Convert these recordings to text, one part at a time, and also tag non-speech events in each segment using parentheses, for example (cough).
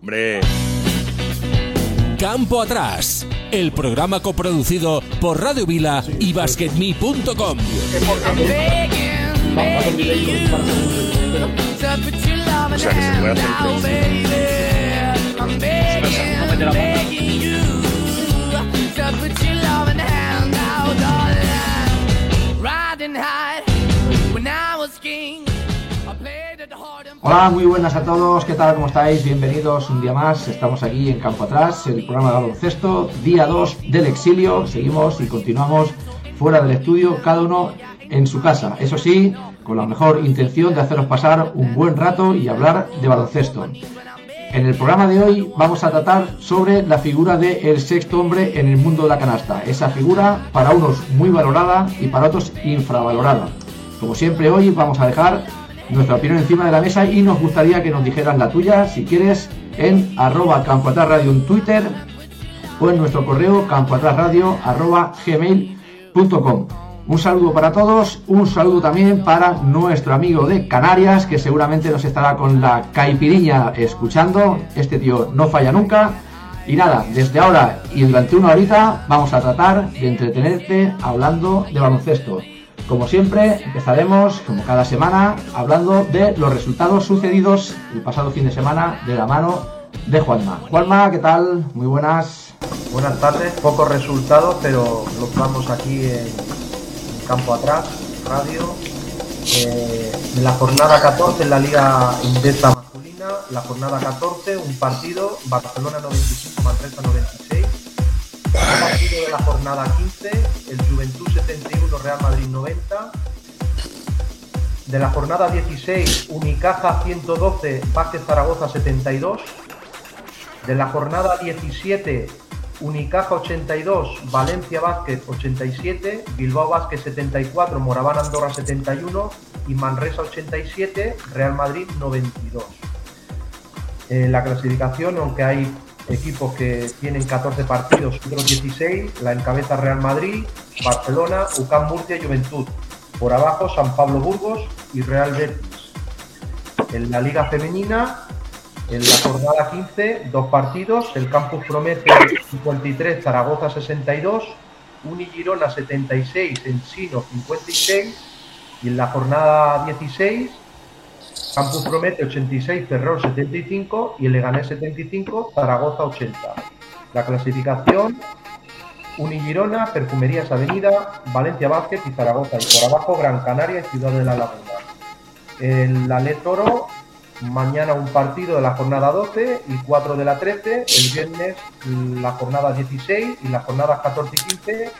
Hombre. Campo Atrás, el programa coproducido por Radio Vila y BasketMe.com. O sea, que se puede hacer Hola, muy buenas a todos, ¿qué tal? ¿Cómo estáis? Bienvenidos un día más, estamos aquí en Campo Atrás, el programa de baloncesto, día 2 del exilio, seguimos y continuamos fuera del estudio, cada uno en su casa, eso sí, con la mejor intención de haceros pasar un buen rato y hablar de baloncesto. En el programa de hoy vamos a tratar sobre la figura del el sexto hombre en el mundo de la canasta. Esa figura para unos muy valorada y para otros infravalorada. Como siempre hoy vamos a dejar nuestra opinión encima de la mesa y nos gustaría que nos dijeras la tuya, si quieres, en arroba en Twitter o en nuestro correo gmail.com. Un saludo para todos, un saludo también para nuestro amigo de Canarias, que seguramente nos estará con la caipiriña escuchando. Este tío no falla nunca. Y nada, desde ahora y durante una horita vamos a tratar de entretenerte hablando de baloncesto. Como siempre, empezaremos, como cada semana, hablando de los resultados sucedidos el pasado fin de semana de la mano de Juanma. Juanma, ¿qué tal? Muy buenas. Buenas tardes, pocos resultados, pero los vamos aquí en Campo Atrás, Radio. Eh, en la jornada 14 en la Liga Indesa Masculina, la jornada 14, un partido, Barcelona 95, Manresa 96. Partido de la jornada 15, el Juventud 71, Real Madrid 90. De la jornada 16, Unicaja 112, Vázquez Zaragoza 72. De la jornada 17, Unicaja 82, Valencia Vázquez 87, Bilbao Vázquez 74, Moraván Andorra 71 y Manresa 87, Real Madrid 92. En la clasificación, aunque hay equipos que tienen 14 partidos, otros 16, la encabeza Real Madrid, Barcelona, UCAM Murcia y Juventud. Por abajo San Pablo Burgos y Real Betis. En la Liga Femenina, en la jornada 15, dos partidos, el Campus Promete 53, Zaragoza 62, Uni Girona 76, Ensino 56 y en la jornada 16, Campus Promete 86, Ferrol 75 y el Leganés 75, Zaragoza 80. La clasificación, Uni Girona, Perfumerías Avenida, Valencia Vázquez y Zaragoza. Y por abajo Gran Canaria y Ciudad de la Laguna. El Ale Toro mañana un partido de la jornada 12 y 4 de la 13, el viernes la jornada 16 y las jornadas 14 y 15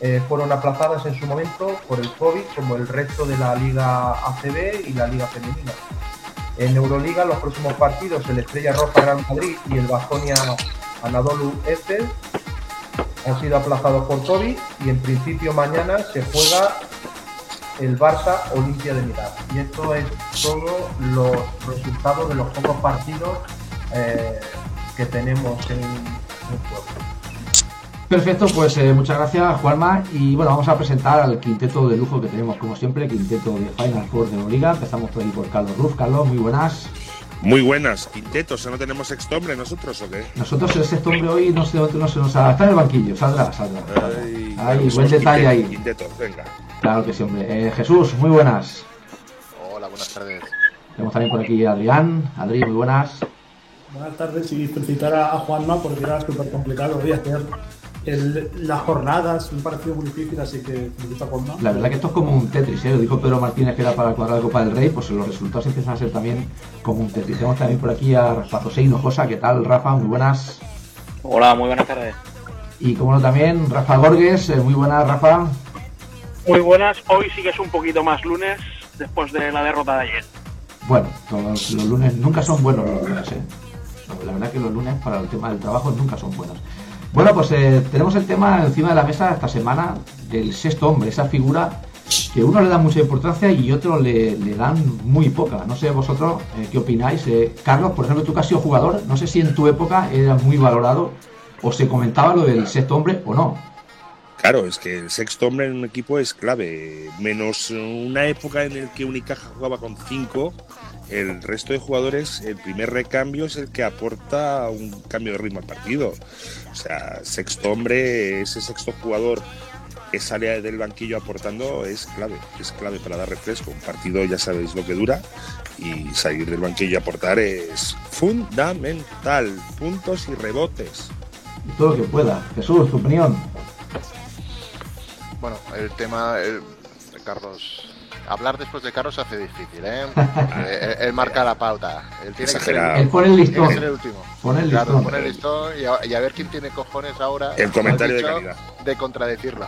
eh, fueron aplazadas en su momento por el COVID como el resto de la Liga ACB y la Liga Femenina. En Euroliga los próximos partidos el Estrella Roja Gran Madrid y el Baskonia Anadolu Efes han sido aplazados por COVID y en principio mañana se juega el Barça Olimpia de Milán. Y esto es todo los resultados de los pocos partidos eh, que tenemos en el juego. Perfecto, pues eh, muchas gracias Juanma y bueno, vamos a presentar al quinteto de lujo que tenemos como siempre, quinteto de Final Four de la Liga. Empezamos por ahí por Carlos Ruf. Carlos, muy buenas. Muy buenas, quintetos, ¿no tenemos sexto hombre nosotros o qué? Nosotros el sexto hombre hoy no sé dónde no se nos ha... Está en el banquillo, saldrá, saldrá. saldrá. Ay, Ahí, somos buen detalle quinteto, ahí. Quinteto, venga. Claro que sí, hombre. Eh, Jesús, muy buenas. Hola, buenas tardes. Tenemos también por aquí a Adrián. Adri, muy buenas. Buenas tardes y felicitar a, a Juanma porque era súper complicado hoy hacer el, las jornadas, un partido muy difícil, así que felicito a Juanma. La verdad que esto es como un Tetris, ¿eh? Lo dijo Pedro Martínez que era para cuadrar la Copa del Rey, pues los resultados empiezan a ser también como un Tetris. Tenemos también por aquí a Rafa José Hinojosa. ¿Qué tal, Rafa? Muy buenas. Hola, muy buenas tardes. Y como no también, Rafa Gorges. eh, muy buenas, Rafa. Muy buenas, hoy sí que es un poquito más lunes después de la derrota de ayer. Bueno, todos los lunes nunca son buenos los lunes, ¿eh? La verdad que los lunes para el tema del trabajo nunca son buenos. Bueno, pues eh, tenemos el tema encima de la mesa esta semana del sexto hombre, esa figura que uno le da mucha importancia y otro le, le dan muy poca. No sé vosotros eh, qué opináis. Eh, Carlos, por ejemplo, tú que has sido jugador, no sé si en tu época era muy valorado o se comentaba lo del sexto hombre o no. Claro, es que el sexto hombre en un equipo es clave. Menos una época en la que Unicaja jugaba con cinco, el resto de jugadores, el primer recambio es el que aporta un cambio de ritmo al partido. O sea, sexto hombre, ese sexto jugador que sale del banquillo aportando es clave, es clave para dar refresco. Un partido ya sabéis lo que dura y salir del banquillo y aportar es fundamental. Puntos y rebotes. Todo lo que pueda. Jesús, tu opinión. Bueno, el tema, el- Carlos. Hablar después de Carlos se hace difícil, ¿eh? (laughs) Él, él marca la pauta. Él tiene que ser, Exagerado. Él pone el tiene que listón. ser el último. Pone el Claro, listón. pone el listón y a, y a ver quién tiene cojones ahora. El comentario de calidad. de contradecirlo.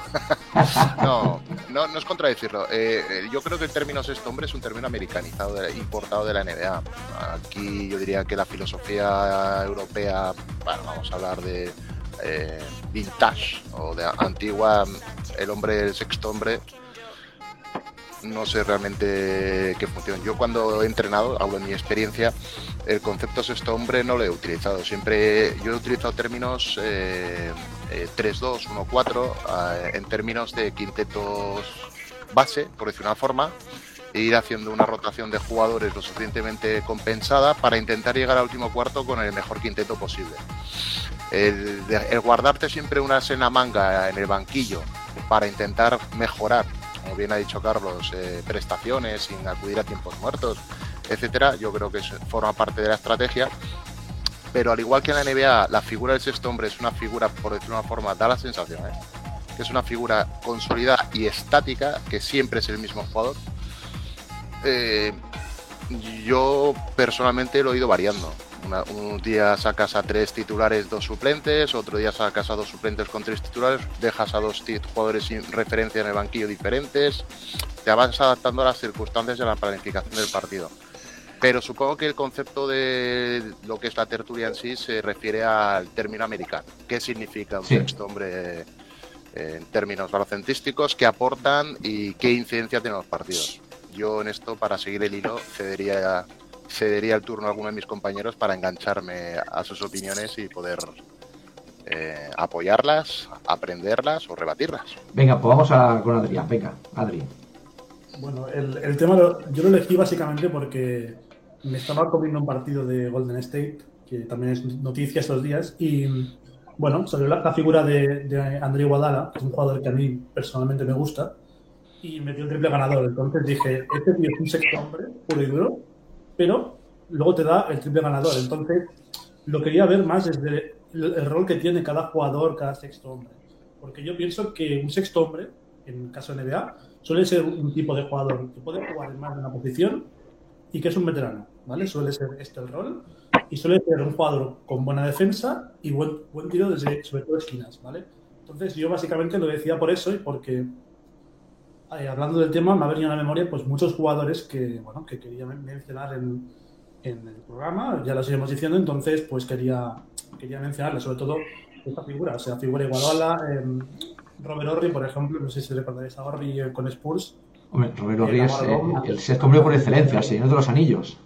(laughs) no, no, no es contradecirlo. Eh, yo creo que el término sexto hombre es un término americanizado, de- importado de la NBA. Aquí yo diría que la filosofía europea, bueno, vamos a hablar de eh, vintage o de antigua, el hombre, el sexto hombre. No sé realmente qué función. Yo cuando he entrenado, hablo en mi experiencia, el concepto sexto hombre no lo he utilizado. Siempre yo he utilizado términos eh, eh, 3-2, 1-4, eh, en términos de quintetos base, por decir una forma, e ir haciendo una rotación de jugadores lo suficientemente compensada para intentar llegar al último cuarto con el mejor quinteto posible. El, guardarte siempre una sena manga en el banquillo para intentar mejorar, como bien ha dicho Carlos, eh, prestaciones sin acudir a tiempos muertos, etcétera, yo creo que forma parte de la estrategia. Pero al igual que en la NBA, la figura del sexto hombre es una figura, por decirlo de una forma, da la sensación, ¿eh? que es una figura consolidada y estática, que siempre es el mismo jugador. Eh, yo personalmente lo he ido variando. Una- un día sacas a tres titulares, dos suplentes, otro día sacas a dos suplentes con tres titulares, dejas a dos jugadores sin referencia en el banquillo diferentes, te vas adaptando a las circunstancias y a la planificación del partido. Pero supongo que el concepto de lo que es la tertulia en sí se refiere al término americano. ¿Qué significa un Sí. sexto hombre en términos balocentísticos? ¿Qué aportan y qué incidencia tienen los partidos? Yo en esto, para seguir el hilo, cedería, cedería el turno a alguno de mis compañeros para engancharme a sus opiniones y poder eh, apoyarlas, aprenderlas o rebatirlas. Venga, pues vamos a, con Adrián. Venga, Adri. Bueno, el, el tema lo- yo lo elegí básicamente porque me estaba comiendo un partido de Golden State, que también es noticia estos días, y bueno, salió la, la figura de, de André Guadala, que es un jugador que a mí personalmente me gusta, y metió el triple ganador. Entonces dije, este tío es un sexto hombre, puro y duro, pero luego te da el triple ganador. Entonces, lo quería ver más desde el, el rol que tiene cada jugador, cada sexto hombre. Porque yo pienso que un sexto hombre, en caso de NBA, suele ser un tipo de jugador que puede jugar en más de una posición y que es un veterano, ¿vale? Suele ser este el rol y suele ser un jugador con buena defensa y buen, buen tiro desde, sobre todo, esquinas, ¿vale? Entonces yo básicamente lo decía por eso y porque eh, hablando del tema me ha venido a la memoria pues muchos jugadores que, bueno, que quería men- mencionar en, en el programa, ya los iremos diciendo, entonces pues quería, quería mencionarle sobre todo esta figura, o sea, figura Igualoala, eh, Robert Horry, por ejemplo, no sé si recordaréis a Horry eh, con Spurs, Hombre, Roberto Eh, Ríos, Navarro. el sexto hombre por excelencia, el señor de los anillos.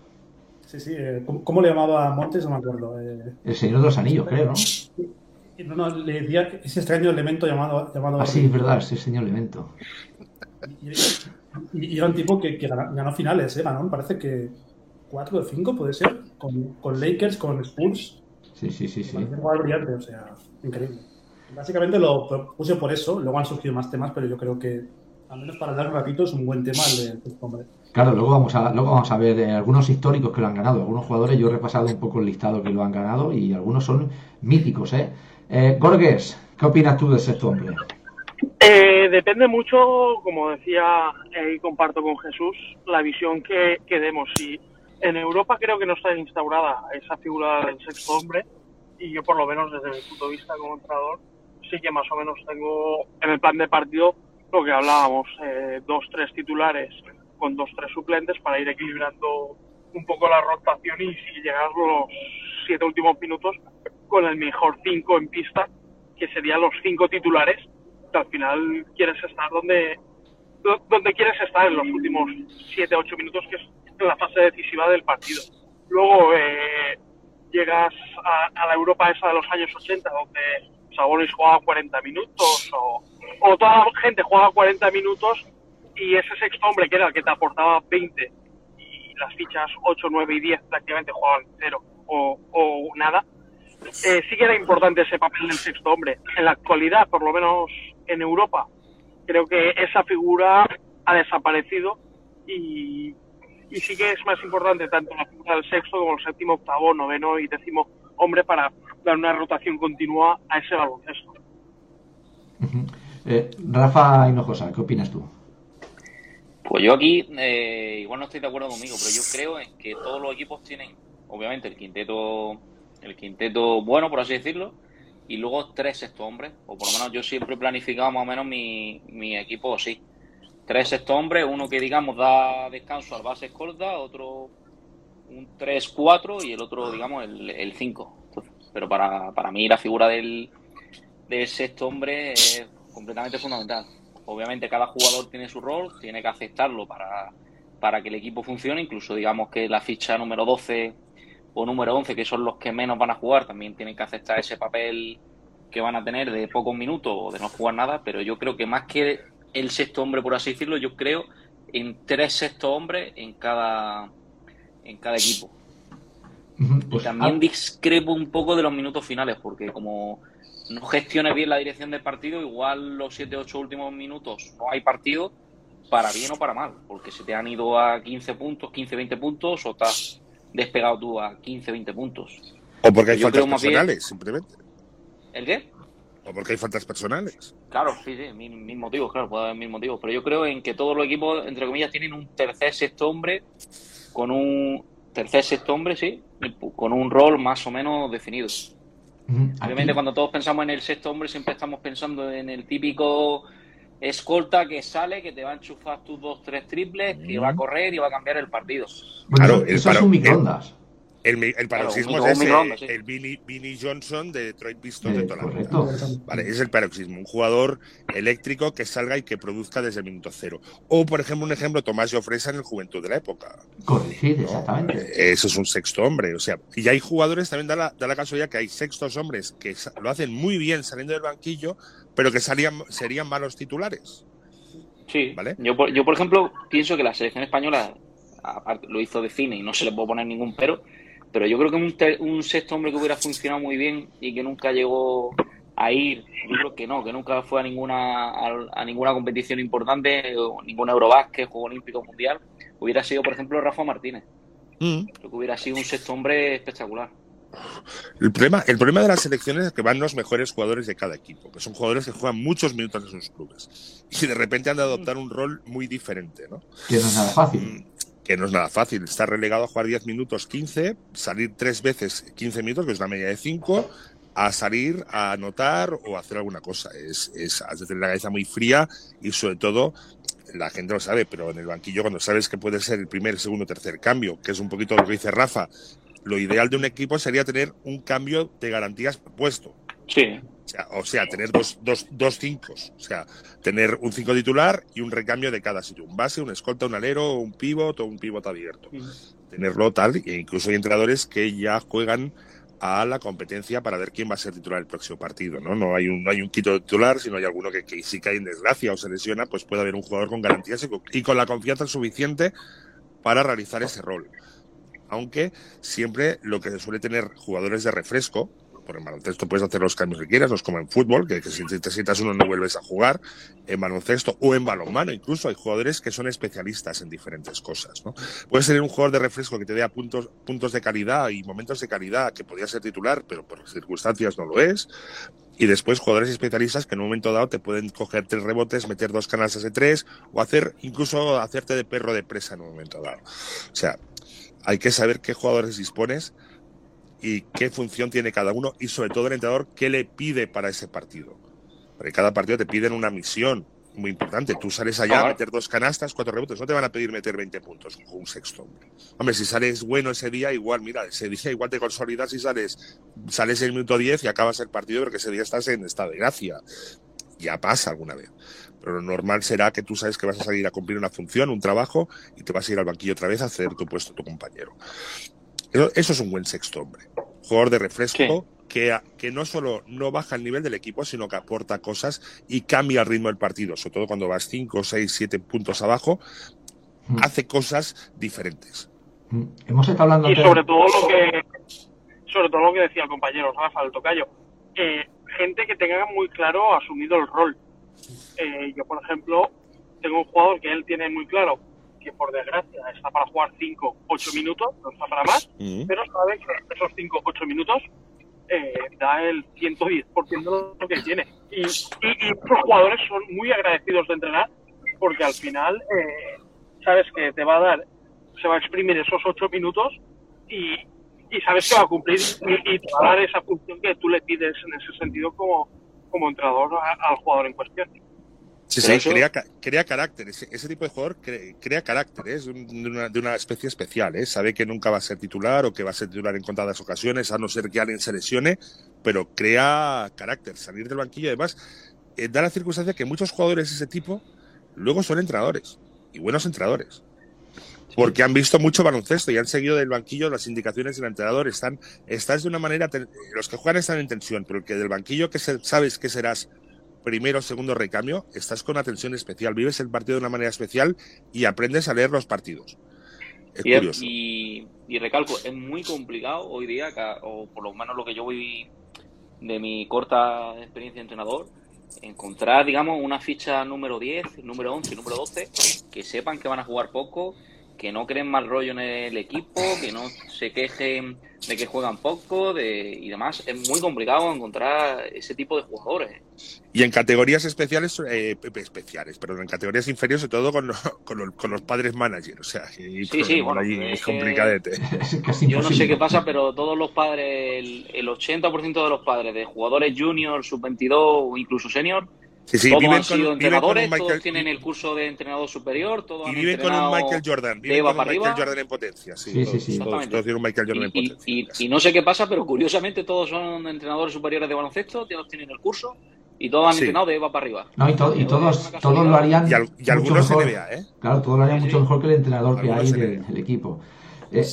Sí, sí. eh, ¿cómo, cómo le llamaba a Montes? No me acuerdo. eh. El señor de los anillos, creo, ¿no? No, no, le decía ese extraño elemento llamado. llamado Ah, sí, es verdad, ese señor Elemento. Y, y- y era un tipo que, que ganó, finales, ¿eh? Ganó, me parece que 4 o 5 puede ser, con, con Lakers, con Spurs. Sí, sí, sí, sí. Parece un jugador brillante, o sea, increíble. Básicamente lo propuse por eso, luego han surgido más temas, pero yo creo que, al menos para dar un ratito, es un buen tema el de este hombre. Claro, luego vamos a, luego vamos a ver eh, algunos históricos que lo han ganado. Algunos jugadores, yo he repasado un poco el listado que lo han ganado y algunos son míticos, ¿eh? eh Gorges, ¿qué opinas tú del sexto hombre? Eh, depende mucho, como decía eh, y comparto con Jesús, la visión que, demos. Si en Europa creo que no está instaurada esa figura del sexto hombre, y yo por lo menos desde mi punto de vista como entrenador, sí que más o menos tengo en el plan de partido lo que hablábamos, eh, dos, tres titulares con dos, tres suplentes para ir equilibrando un poco la rotación y si llegar los siete últimos minutos con el mejor cinco en pista, que serían los cinco titulares, al final quieres estar donde, do- donde quieres estar en los últimos siete, ocho minutos, que es la fase decisiva del partido. Luego eh, llegas a, a la Europa esa de los años 80, donde Sabonis jugaba 40 minutos o, o toda la gente jugaba 40 minutos y ese sexto hombre que era el que te aportaba 20 y las fichas 8, 9 y 10 prácticamente jugaban cero o, o nada, eh, sí que era importante ese papel del sexto hombre. En la actualidad, por lo menos en Europa, creo que esa figura ha desaparecido y, y sí que es más importante tanto la figura del sexto como el séptimo, octavo, noveno y décimo hombre para dar una rotación continua a ese baloncesto. Eh, Rafa Hinojosa, ¿qué opinas tú? Pues yo aquí eh, igual no estoy de acuerdo conmigo, pero yo creo en que todos los equipos tienen, obviamente, el quinteto, el quinteto bueno, por así decirlo, y luego tres sexto hombres, o por lo menos yo siempre he planificado más o menos mi, mi equipo así. Tres sexto hombres, uno que digamos da descanso al base escolta, otro un 3-4 y el otro, digamos, el 5. Pero para, para mí la figura del, del sexto hombre es completamente fundamental. Obviamente cada jugador tiene su rol, tiene que aceptarlo para, para que el equipo funcione, incluso digamos que la ficha número 12 o número 11, que son los que menos van a jugar, también tienen que aceptar ese papel que van a tener de pocos minutos o de no jugar nada, pero yo creo que más que el sexto hombre, por así decirlo, yo creo en tres sextos hombres en cada, en cada equipo. Pues, también ah, discrepo un poco de los minutos finales, porque como no gestiones bien la dirección del partido, igual los 7-8 últimos minutos no hay partido, para bien o para mal, porque se te han ido a 15 puntos, 15-20 puntos, o estás despegado tú a 15-20 puntos. O porque hay Yo faltas bien- personales, simplemente. ¿El qué? O porque hay faltas personales. Claro, sí, sí, mil motivos, claro, puede haber mil motivos. Pero yo creo en que todos los equipos, entre comillas, tienen un tercer sexto hombre con un tercer sexto hombre, sí, con un rol más o menos definido. Obviamente, cuando todos pensamos en el sexto hombre, siempre estamos pensando en el típico escolta que sale, que te va a enchufar tus dos, tres triples, que va a correr y va a cambiar el partido. bueno, claro, eso, el eso es un el- microondas. El, paroxismo es ese, sí. el Vinnie Johnson de Detroit Pistons de toda la vida. correcto. Vale, es el paroxismo, un jugador eléctrico que salga y que produzca desde el minuto cero. O, por ejemplo, un ejemplo, Tomás Jofresa en el Juventud de la época. Corregir, exactamente. Eh, Eso es un sexto hombre. O sea, y hay jugadores, también da la, da la casualidad que hay sextos hombres que lo hacen muy bien saliendo del banquillo, pero que salían, serían malos titulares. Sí, ¿Vale? yo, por, yo por ejemplo pienso que la selección española aparte, lo hizo de cine y no se le puede poner ningún pero, pero yo creo que un, ter- un sexto hombre que hubiera funcionado muy bien y que nunca llegó a ir, yo creo que no, que nunca fue a ninguna a, a ninguna competición importante, o ningún Eurobásquet, Juego Olímpico Mundial, hubiera sido por ejemplo Rafa Martínez, Mm. creo que hubiera sido un sexto hombre espectacular. El problema, el problema de las selecciones es que van los mejores jugadores de cada equipo, que son jugadores que juegan muchos minutos en sus clubes y de repente han de adoptar un rol muy diferente, ¿no? Que no es nada fácil. Que no es nada fácil. Estar relegado a jugar 10 minutos 15, salir tres veces 15 minutos, que es una media de 5, a salir a anotar o hacer alguna cosa. Es, es, has de tener la cabeza muy fría y sobre todo la gente lo sabe, pero en el banquillo cuando sabes que puede ser el primer, segundo, tercer cambio, que es un poquito lo que dice Rafa, lo ideal de un equipo sería tener un cambio de garantías puesto. Sí, O sea, o sea, tener dos, dos, dos cinco. O sea, tener un cinco titular y un recambio de cada sitio. Un base, un escolta, un alero, un pivot o un pivot abierto. Tenerlo tal, e incluso hay entrenadores que ya juegan a la competencia para ver quién va a ser titular el próximo partido, ¿no? No hay un, no hay un quito titular, sino hay alguno que, que si cae en desgracia o se lesiona, pues puede haber un jugador con garantías y con, y con la confianza suficiente para realizar ese rol. Aunque siempre lo que suele tener jugadores de refresco, por en baloncesto puedes hacer los cambios que quieras, no es como en fútbol, que, que si te sientas uno no vuelves a jugar, en baloncesto o en balonmano incluso hay jugadores que son especialistas en diferentes cosas, ¿no? Puedes tener un jugador de refresco que te dé puntos, puntos de calidad y momentos de calidad que podría ser titular, pero por circunstancias no lo es. Y después jugadores especialistas que en un momento dado te pueden coger tres rebotes, meter dos canastas de tres o hacer incluso hacerte de perro de presa en un momento dado. O sea, hay que saber qué jugadores dispones y qué función tiene cada uno y sobre todo el entrenador qué le pide para ese partido. Porque cada partido te piden una misión muy importante. Tú sales allá a meter dos canastas, cuatro rebotes, no te van a pedir meter 20 puntos con un sexto. hombre. Hombre, si sales bueno ese día, igual, mira, ese día (laughs) igual te consolidas y sales, sales en el minuto 10 y acabas el partido porque ese día estás en estado de gracia. Ya pasa alguna vez. Pero lo normal será que tú sabes que vas a salir a cumplir una función, un trabajo, y te vas a ir al banquillo otra vez a hacer tu puesto tu compañero. Eso, eso es un buen sexto hombre. Jugador de refresco que, que no solo no baja el nivel del equipo, sino que aporta cosas y cambia el ritmo del partido, sobre todo cuando vas 5, 6, 7 puntos abajo, Mm. hace cosas diferentes. Mm. Hemos estado hablando Y sobre todo lo que sobre todo lo que decía el compañero Rafa, el tocayo, eh, gente que tenga muy claro asumido el rol. Eh, yo, por ejemplo, tengo un jugador que él tiene muy claro que por desgracia está para jugar 5, 8 minutos, no está para más, pero sabe que esos 5, 8 minutos eh, da el 110% de lo que tiene. Y, y, y los jugadores son muy agradecidos de entrenar porque al final eh, sabes que te va a dar, se va a exprimir esos 8 minutos y, y sabes que va a cumplir y, y te va a dar esa función que tú le pides en ese sentido como, como entrenador a- al jugador en cuestión. Sí, sí, eso- crea, ca- crea carácter. Ese, ese tipo de jugador cre- crea carácter, es de una, de una especie especial. ¿eh? Sabe que nunca va a ser titular o que va a ser titular en contadas ocasiones, a no ser que alguien se lesione, pero crea carácter. Salir del banquillo, además, eh, da la circunstancia que muchos jugadores de ese tipo luego son entrenadores y buenos entrenadores. Porque han visto mucho baloncesto y han seguido del banquillo las indicaciones del entrenador. Están, estás de una manera, los que juegan están en tensión, pero el que del banquillo que se- sabes que serás primero, segundo recambio, estás con atención especial, vives el partido de una manera especial y aprendes a leer los partidos. Es Y, curioso. y, y recalco, es muy complicado hoy día, o por lo menos lo que yo voy de mi corta experiencia de entrenador, encontrar, digamos, una ficha número 10, número 11, número 12, que sepan que van a jugar poco, que no creen mal rollo en el equipo, que no se quejen de que juegan poco de, y demás. Es muy complicado encontrar ese tipo de jugadores. Y en categorías especiales, eh, pe- especiales, perdón, en categorías inferiores, sobre todo con, lo- con, lo- con los padres managers. O sea, Sí, sí, bueno, allí, es es que- complicadete. Yo no sé qué pasa, pero todos los padres, el, el 80% de los padres de jugadores junior, sub-22 o incluso senior, Sí, sí, todos viven han con- viven entrenadores, Michael- todos tienen el curso de entrenador superior, todos Y han viven con un Michael Jordan, de viven Eva con un para Michael arriba. Jordan en potencia. Sí, Sí, sí, todos, sí. todos- Exactamente. todos tienen un Michael Jordan en Y, y- potencia. y- y no sé qué pasa, pero curiosamente todos son entrenadores superiores de baloncesto, todos tienen el curso y todos han Sí. entrenado de Eva para arriba. No, y, to- y Es todos, todos lo harían Y, al- y mucho algunos mejor. NBA, ¿eh? Claro, todos lo harían Sí, mucho mejor que el entrenador que hay del, del equipo. Eh,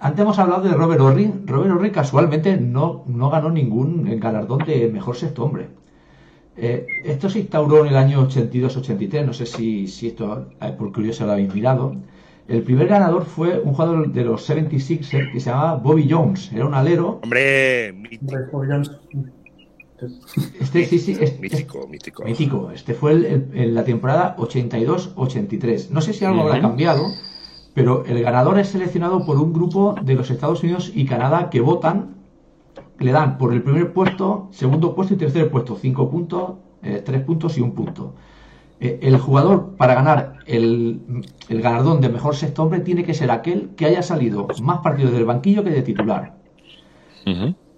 antes hemos hablado de Robert Horry. Robert Horry casualmente no, no ganó ningún galardón de mejor sexto hombre. Eh, esto se instauró en el año 82-83, no sé si, si esto eh, por curioso lo habéis mirado. El primer ganador fue un jugador de los 76ers que se llamaba Bobby Jones. Era un alero. Hombre, Bobby Jones. Este sí, sí, es- es- mítico, mítico. Mítico. Este fue el- el- en la temporada 82-83. No sé si algo habrá Ujú. cambiado, pero el ganador es seleccionado por un grupo de los Estados Unidos y Canadá que votan, le dan por el primer puesto, segundo puesto y tercer puesto, cinco puntos, eh, tres puntos y un punto. Eh, el jugador para ganar el, el galardón de mejor sexto hombre tiene que ser aquel que haya salido más partidos del banquillo que de titular.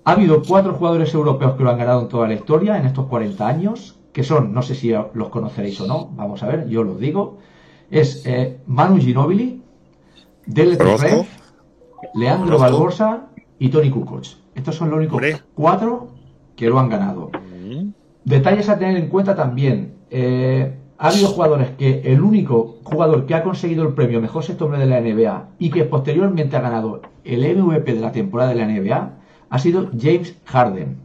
Ha habido cuatro jugadores europeos que lo han ganado en toda la historia en estos 40 años, que son, no sé si los conoceréis o no, vamos a ver, yo los digo. Es eh, Manu Ginobili, Dele Leandro. Barbosa y Tony Kukoc. Estos son los únicos cuatro que lo han ganado. Ujú. Detalles a tener en cuenta también. eh, ha habido jugadores que el único jugador que ha conseguido el premio mejor sexto hombre de la NBA y que posteriormente ha ganado el MVP de la temporada de la NBA ha sido James Harden.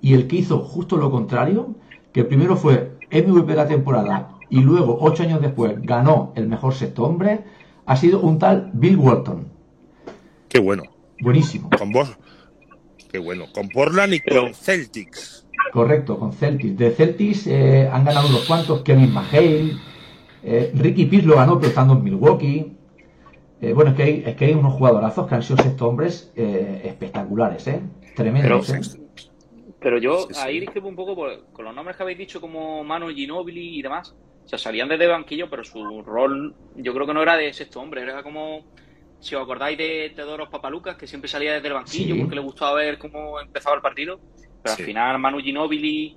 Y el que hizo justo lo contrario, que primero fue MVP de la temporada y luego, ocho años después, ganó el mejor sexto hombre, ha sido un tal Bill Walton. Qué bueno. Buenísimo. Con vos. Qué bueno. Con Portland y Pero- con Celtics. Correcto, con Celtics. De Celtics eh, han ganado unos cuantos, Kevin McHale, eh, Ricky Pierce lo ganó pero estando en Milwaukee. Eh, bueno, es que, hay, es que hay unos jugadorazos que han sido sexto hombres eh, espectaculares, ¿eh? Tremendos, Pero- ¿eh? Pero yo Sí, sí. ahí discrepo un poco por- con los nombres que habéis dicho como Manu Ginobili y demás. O sea, salían desde banquillo, pero su rol yo creo que no era de sexto hombre, era como si os acordáis de Teodoros Papalucas, que siempre salía desde el banquillo Sí. porque le gustaba ver cómo empezaba el partido. Pero Sí. al final Manu Ginobili,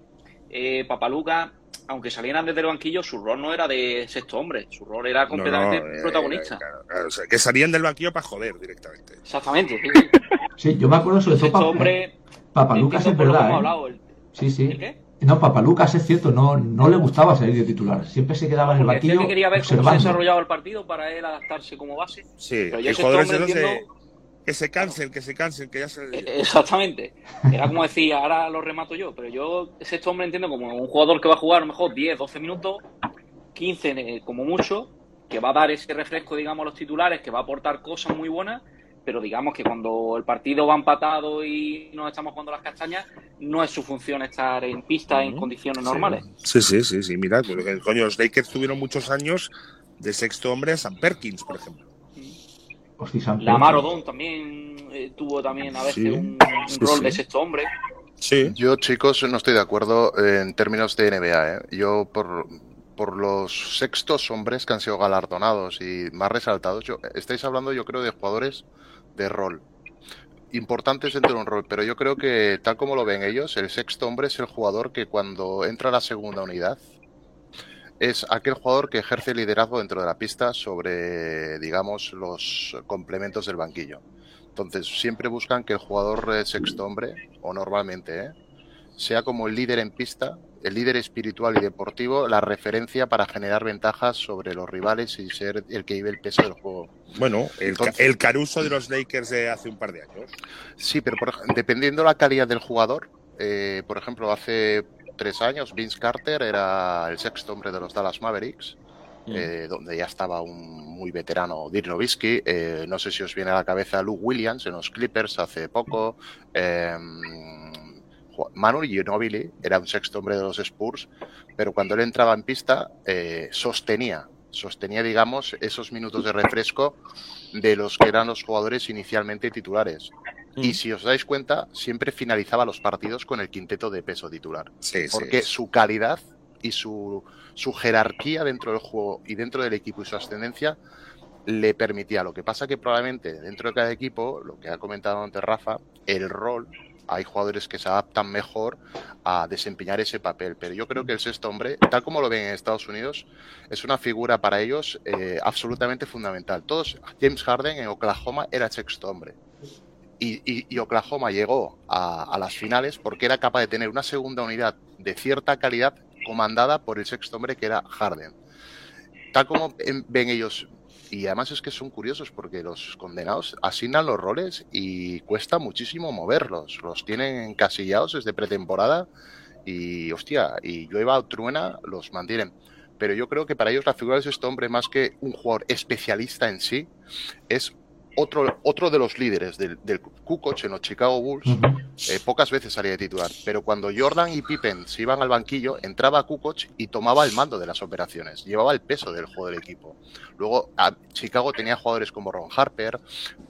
eh, Papalucas, aunque salieran desde el banquillo, su rol no era de sexto hombre, su rol era completamente No, no, eh, protagonista. claro, claro, o sea, que salían del banquillo para joder directamente. Exactamente. sí, yo me acuerdo sobre todo Sexto hombre, Papalucas, es entiendo por lo que verdad, hemos ¿eh? hablado, el- Sí, sí. ¿el qué? No, Papalucas es cierto, no, no le gustaba salir de titular. Siempre se quedaba en el banquillo que quería ver cómo se desarrollaba el partido para él adaptarse como base. Sí, Pero ese esos de, entiendo- Que se cansen, que se cansen, que ya se. Eh, exactamente. Era como decía, ahora lo remato yo, pero yo ese hombre entiendo como un jugador que va a jugar a lo mejor 10, 12 minutos, 15 eh, como mucho, que va a dar ese refresco, digamos, a los titulares, que va a aportar cosas muy buenas, pero digamos que cuando el partido va empatado y nos estamos jugando las castañas, no es su función estar en pista en condiciones normales. Sí, sí, sí, sí, mira, porque, coño, los Lakers tuvieron muchos años de sexto hombre a San Perkins, por ejemplo. La Marodón también eh, tuvo también a veces un, rol de sexto hombre. Sí. Yo, chicos, no estoy de acuerdo en términos de NBA. ¿eh? Yo, por, por los sextos hombres que han sido galardonados y más resaltados, estáis hablando, yo creo, de jugadores de rol. Importantes dentro de un rol, pero yo creo que, tal como lo ven ellos, el sexto hombre es el jugador que cuando entra a la segunda unidad es aquel jugador que ejerce liderazgo dentro de la pista sobre, digamos, los complementos del banquillo. Entonces, siempre buscan que el jugador sexto hombre, o normalmente, ¿eh? sea como el líder en pista, el líder espiritual y deportivo, la referencia para generar ventajas sobre los rivales y ser el que vive el peso del juego. Bueno, el, Caruso de los Lakers de hace un par de años. Sí, pero dependiendo la calidad del jugador, eh, por ejemplo, hace tres años, Vince Carter era el sexto hombre de los Dallas Mavericks, mm. eh, donde ya estaba un muy veterano Dirk Nowitzki. Eh, no sé si os viene a la cabeza Luke Williams en los Clippers hace poco. Manu Ginobili era un sexto hombre de los Spurs, pero cuando él entraba en pista eh, sostenía, sostenía, digamos, esos minutos de refresco de los que eran los jugadores inicialmente titulares. Y mm. si os dais cuenta, siempre finalizaba los partidos con el quinteto de peso titular. porque su calidad y su, su jerarquía dentro del juego y dentro del equipo y su ascendencia le permitía. Lo que pasa que probablemente dentro de cada equipo, lo que ha comentado antes Rafa, el rol hay jugadores que se adaptan mejor a desempeñar ese papel. Pero yo creo que el sexto hombre, tal como lo ven en Estados Unidos, es una figura para ellos eh, absolutamente fundamental. Todos, James Harden en Oklahoma era sexto hombre y, Oklahoma llegó a, las finales porque era capaz de tener una segunda unidad de cierta calidad comandada por el sexto hombre que era Harden. Tal como ven ellos, y además es que son curiosos porque los condenados asignan los roles y cuesta muchísimo moverlos. Los tienen encasillados desde pretemporada y, hostia, y llueva o truena, los mantienen pero yo creo que para ellos la figura de sexto hombre, más que un jugador especialista en sí, es otro, otro de los líderes del, del Kukoc en los Chicago Bulls, eh, pocas veces salía de titular, pero cuando Jordan y Pippen se iban al banquillo, entraba Kukoc y tomaba el mando de las operaciones, llevaba el peso del juego del equipo. Luego Chicago tenía jugadores como Ron Harper,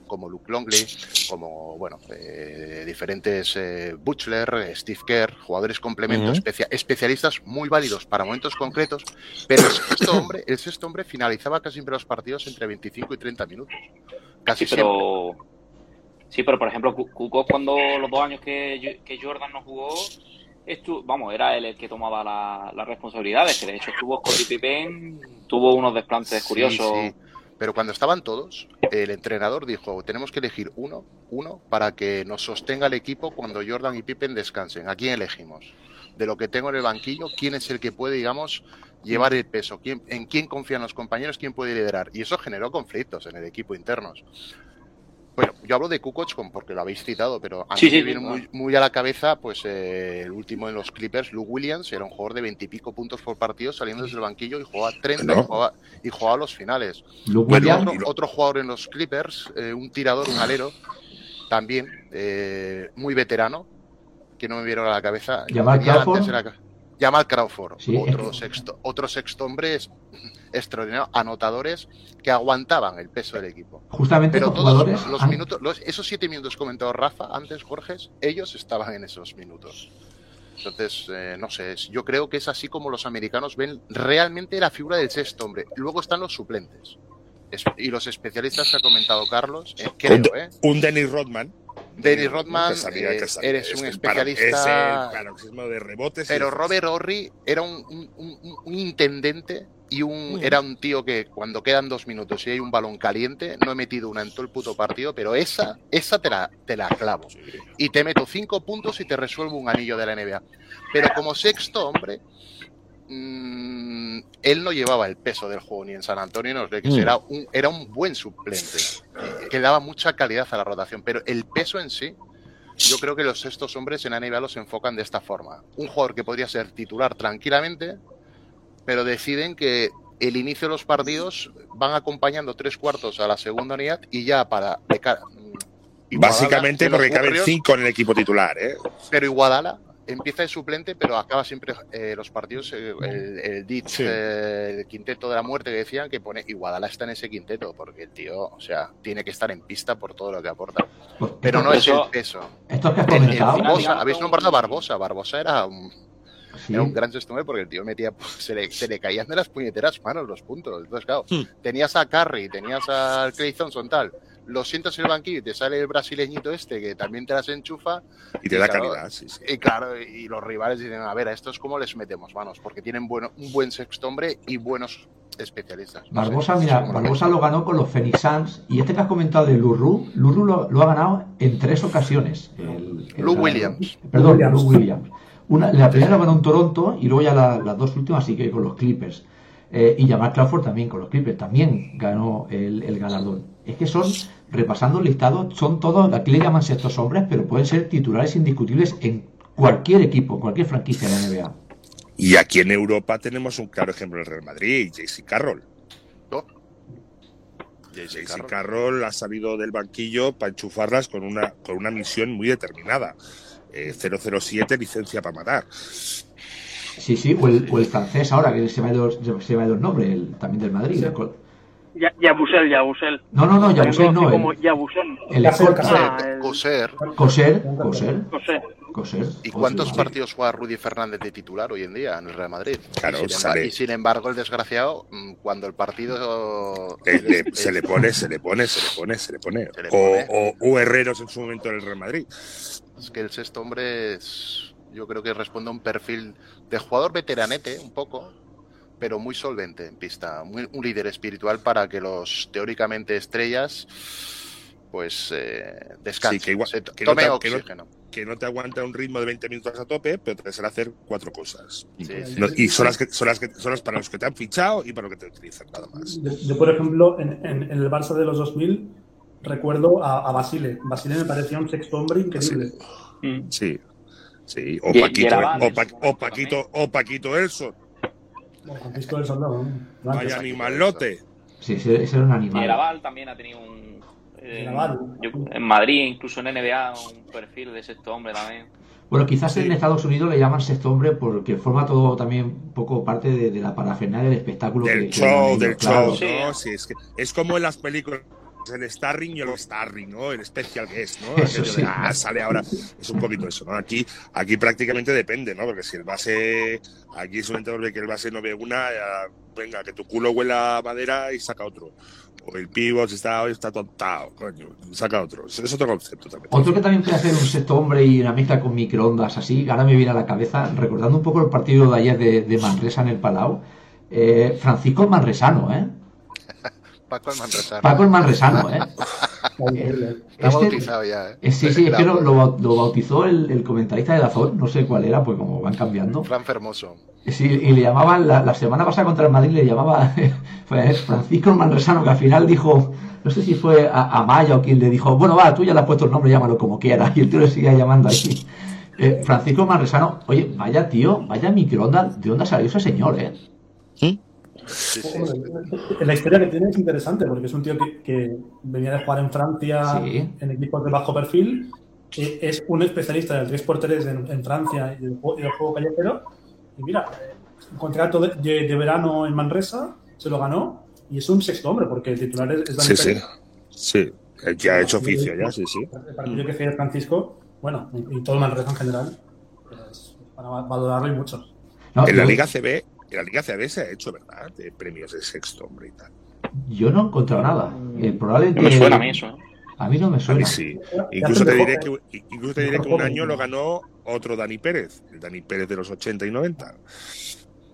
como Luke Longley, como bueno, eh, diferentes eh, Butler, Steve Kerr, jugadores complementos, especialistas muy válidos para momentos concretos, pero el sexto hombre, el sexto hombre finalizaba casi siempre los partidos entre 25 y 30 minutos. Casi sí, pero, sí, pero por ejemplo, Cuco cuando los dos años que, Jordan no jugó, estuvo, vamos, era él el que tomaba las la responsabilidades, que de hecho estuvo Scottie Pippen, tuvo unos desplantes curiosos. Sí. Pero cuando estaban todos, el entrenador dijo, tenemos que elegir uno, uno, para que nos sostenga el equipo cuando Jordan y Pippen descansen. ¿A quién elegimos? De lo que tengo en el banquillo, ¿quién es el que puede, digamos, llevar el peso, quién, en quién confían los compañeros, quién puede liderar. Y eso generó conflictos en el equipo internos. Bueno, yo hablo de Kukoc porque lo habéis citado, pero a mí me viene muy, a la cabeza pues eh, el último en los Clippers, Luke Williams, era un jugador de veintipico puntos por partido saliendo desde el banquillo y jugaba 30 y, jugaba, a los finales. Otro, jugador en los Clippers, eh, un tirador, un alero, también eh, muy veterano, que no me vieron a la cabeza. Jamal Crawford, otro, sexto, otro sexto hombre extraordinario, anotadores que aguantaban el peso del equipo. Justamente Pero todos los minutos, esos siete minutos comentado Rafa antes, Jorge, ellos estaban en esos minutos. Entonces, eh, no sé, yo creo que es así como los americanos ven realmente la figura del sexto hombre. Luego están los suplentes. y los especialistas que ha comentado Carlos, eh, creo, un, ¿eh? Un Dennis Rodman. Dennis Rodman, eh, eres un especialista. de rebotes. Pero Robert Horry era un, intendente y un, era un tío que cuando quedan dos minutos y hay un balón caliente, no he metido una en todo el puto partido, pero esa, esa te la, te la clavo. Y te meto cinco puntos y te resuelvo un anillo de la NBA. Pero como sexto hombre, mm, él no llevaba el peso del juego ni en San Antonio ni en Lakers. Mm. Era, un, era un buen suplente eh, que daba mucha calidad a la rotación, pero el peso en sí, yo creo que los estos hombres en la NBA los enfocan de esta forma. Un jugador que podría ser titular tranquilamente, pero deciden que el inicio de los partidos van acompañando tres cuartos a la segunda unidad y ya para mm, Básicamente porque caben cinco en el equipo titular, ¿eh? pero Iguadala empieza de suplente, pero acaba siempre eh, los partidos, eh, el, el ditch, Sí. eh, el quinteto de la muerte que decían que pone Iguadala está en ese quinteto, porque el tío, o sea, tiene que estar en pista por todo lo que aporta. Pues Pero no es eso- el peso. Que has Barbosa, habéis nombrado a Barbosa. Barbosa era un, sí, era un gran sexto porque el tío metía, se le, se le caían de las puñeteras manos los puntos. Entonces, claro, Hmm. tenías a Curry, tenías a Clay Thompson, tal. Lo sientas en el banquillo y te sale el brasileñito este que también te las enchufa. Y te da claro, calidad, sí, sí. Y claro, y los rivales dicen, a ver, a estos cómo les metemos manos, porque tienen bueno, un buen sexto hombre y buenos especialistas. No Barbosa, no sé mira, Barbosa lo ganó con los Phoenix Suns y este que has comentado de Lurru, Lurru lo, lo ha ganado en tres ocasiones. El- el Lou. Williams. Perdón, Williams. Lou Williams. Una, la primera la ganó en Toronto y luego ya la- las dos últimas sí que con los Clippers. Eh, y Jamal Crawford también con los Clippers, también ganó el, el galardón. Es que son, repasando el listado, son todos, aquí le llaman sextos hombres, pero pueden ser titulares indiscutibles en cualquier equipo, cualquier franquicia de la NBA. Y aquí en Europa tenemos un claro ejemplo del Real Madrid, JC Carroll. ¿No? JC Carroll. Carroll ha salido del banquillo para enchufarlas con una, con una misión muy determinada. Eh, 007, licencia para matar. Sí, sí, o el, o el francés ahora, que se me ha ido, se me ha ido el nombre, el, también del Madrid. Sí. el Yabusel, Yabusel. No, no, no, Yabusel no, como el, Yabusel. el. Ah, Coser. Coser, Coser. Coser. ¿Y cuántos partidos juega Rudy Fernández de titular hoy en día en el Real Madrid? Claro, y, sin sale. embargo, y sin embargo, el desgraciado, mm, cuando el partido. Eh, (laughs) se le pone, se le pone, se le pone, se le pone. Se le O, pone. o, o Herreros en su momento en el Real Madrid. Es que el sexto hombre es, yo creo que responde a un perfil de jugador veteranete, un poco, pero muy solvente en pista, muy- un líder espiritual para que los teóricamente estrellas, pues eh, descansen, Sí, que igual- se que no te- que no- oxígeno. Que no te aguanta un ritmo de 20 minutos a tope, pero te sale hacer cuatro cosas. Sí, sí, No- sí. y son las, que, son, las que, son las para los que te han fichado y para los que te utilizan, nada más. Yo, yo, por ejemplo, en, en- en el Barça de los 2000 recuerdo a, a Basile. Basile me parecía un sexto hombre increíble. Mm. Sí. Sí, o Paquito, o, Pa- ¿no? o Paquito, o Paquito Elson. Bueno, Francisco del Soldado. ¿no? Vaya animalote. Sí, ese, ese era un Y animal. Eraval también ha tenido un. eh, yo- en Madrid, incluso en NBA, un perfil de sexto hombre también. Bueno, quizás Sí. en Estados Unidos le llaman sexto hombre porque forma todo también un poco parte de, de la parafernalia del espectáculo. Del que- que show, ellos, del claro. show, Sí. ¿no? Sí, es, que es como en las películas. El starring y el starring, ¿no? El special guest, ¿no? Eso Aquello de, ah, sale ahora. Es un poquito eso, ¿no? Aquí, aquí prácticamente depende, ¿no? Porque si el base. Aquí es un entorno de que el base no ve una, ya, venga, que tu culo huela a madera y saca otro. O el pivot está, está tontado, coño, saca otro. Es, es otro concepto también. Otro que también puede hacer un sexto hombre y una mezcla con microondas así, ahora me viene a la cabeza, recordando un poco el partido de ayer de, de Manresa en el Palau, eh, Francisco Manresano, ¿eh? Paco el Manresano. Paco el Manresano, ¿eh? (laughs) Está Este- bautizado ya, ¿eh? Eh, sí, sí, es que lo, bautizó el, el comentarista de Dazón, no sé cuál era, pues como van cambiando. Fran Fermoso. Sí, y le llamaban, la, la semana pasada contra el Madrid le llamaba (laughs) fue Francisco Manresano, que al final dijo, no sé si fue a, a Maya o quien le dijo, bueno, va, tú ya le has puesto el nombre, llámalo como quieras, (laughs) y el tío le seguía llamando ahí. Eh, Francisco Manresano, oye, vaya tío, vaya microondas, ¿de dónde ha salido ese señor, eh? Sí, sí, sí. La historia que tiene es interesante porque es un tío que, que venía de jugar en Francia Sí. en equipos de bajo perfil. eh, Es un especialista del 3x3 en, en Francia y del, juego- y del juego callejero. Y mira, un contrato de, de- de verano en Manresa, se lo ganó y es un sexto hombre porque el titular es, es Dani Sí, sí. Pérez. Sí, el que ha hecho oficio ya, sí, sí. El partido que hacía Francisco, bueno, y, y todo Manresa en general, es para valorarlo y mucho. No, En la Liga CB, en la Liga CB se ha hecho, ¿verdad? De premios de sexto hombre y tal. Yo no he encontrado nada. Eh, probablemente, No me suena a mí eso. ¿eh? A mí no me A suena. mí sí. Incluso te, diré que, incluso te diré que un año lo ganó otro Dani Pérez, el Dani Pérez de los 80 y 90.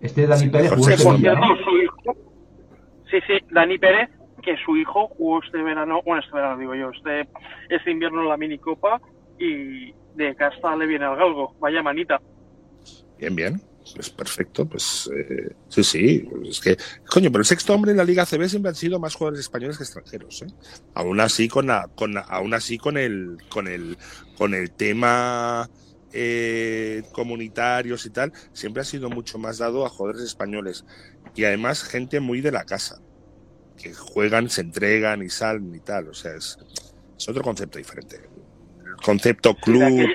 Este Dani Sí, Pérez jugó sexto. Por Sevilla, ¿no? su hijo. Sí, sí, Dani Pérez, que su hijo jugó este verano, bueno, este verano digo yo, este, este invierno en la minicopa y de casta le viene al galgo. Vaya manita. Bien, bien. Pues perfecto, pues eh, sí, sí. Es que, coño, pero el sexto hombre en la Liga CB siempre han sido más jugadores españoles que extranjeros, ¿eh? Aún así con la, con aún así con el, con el, con el tema eh, comunitarios y tal, siempre ha sido mucho más dado a jugadores españoles y además gente muy de la casa, que juegan, se entregan y salen y tal. O sea, es, es otro concepto diferente. El concepto club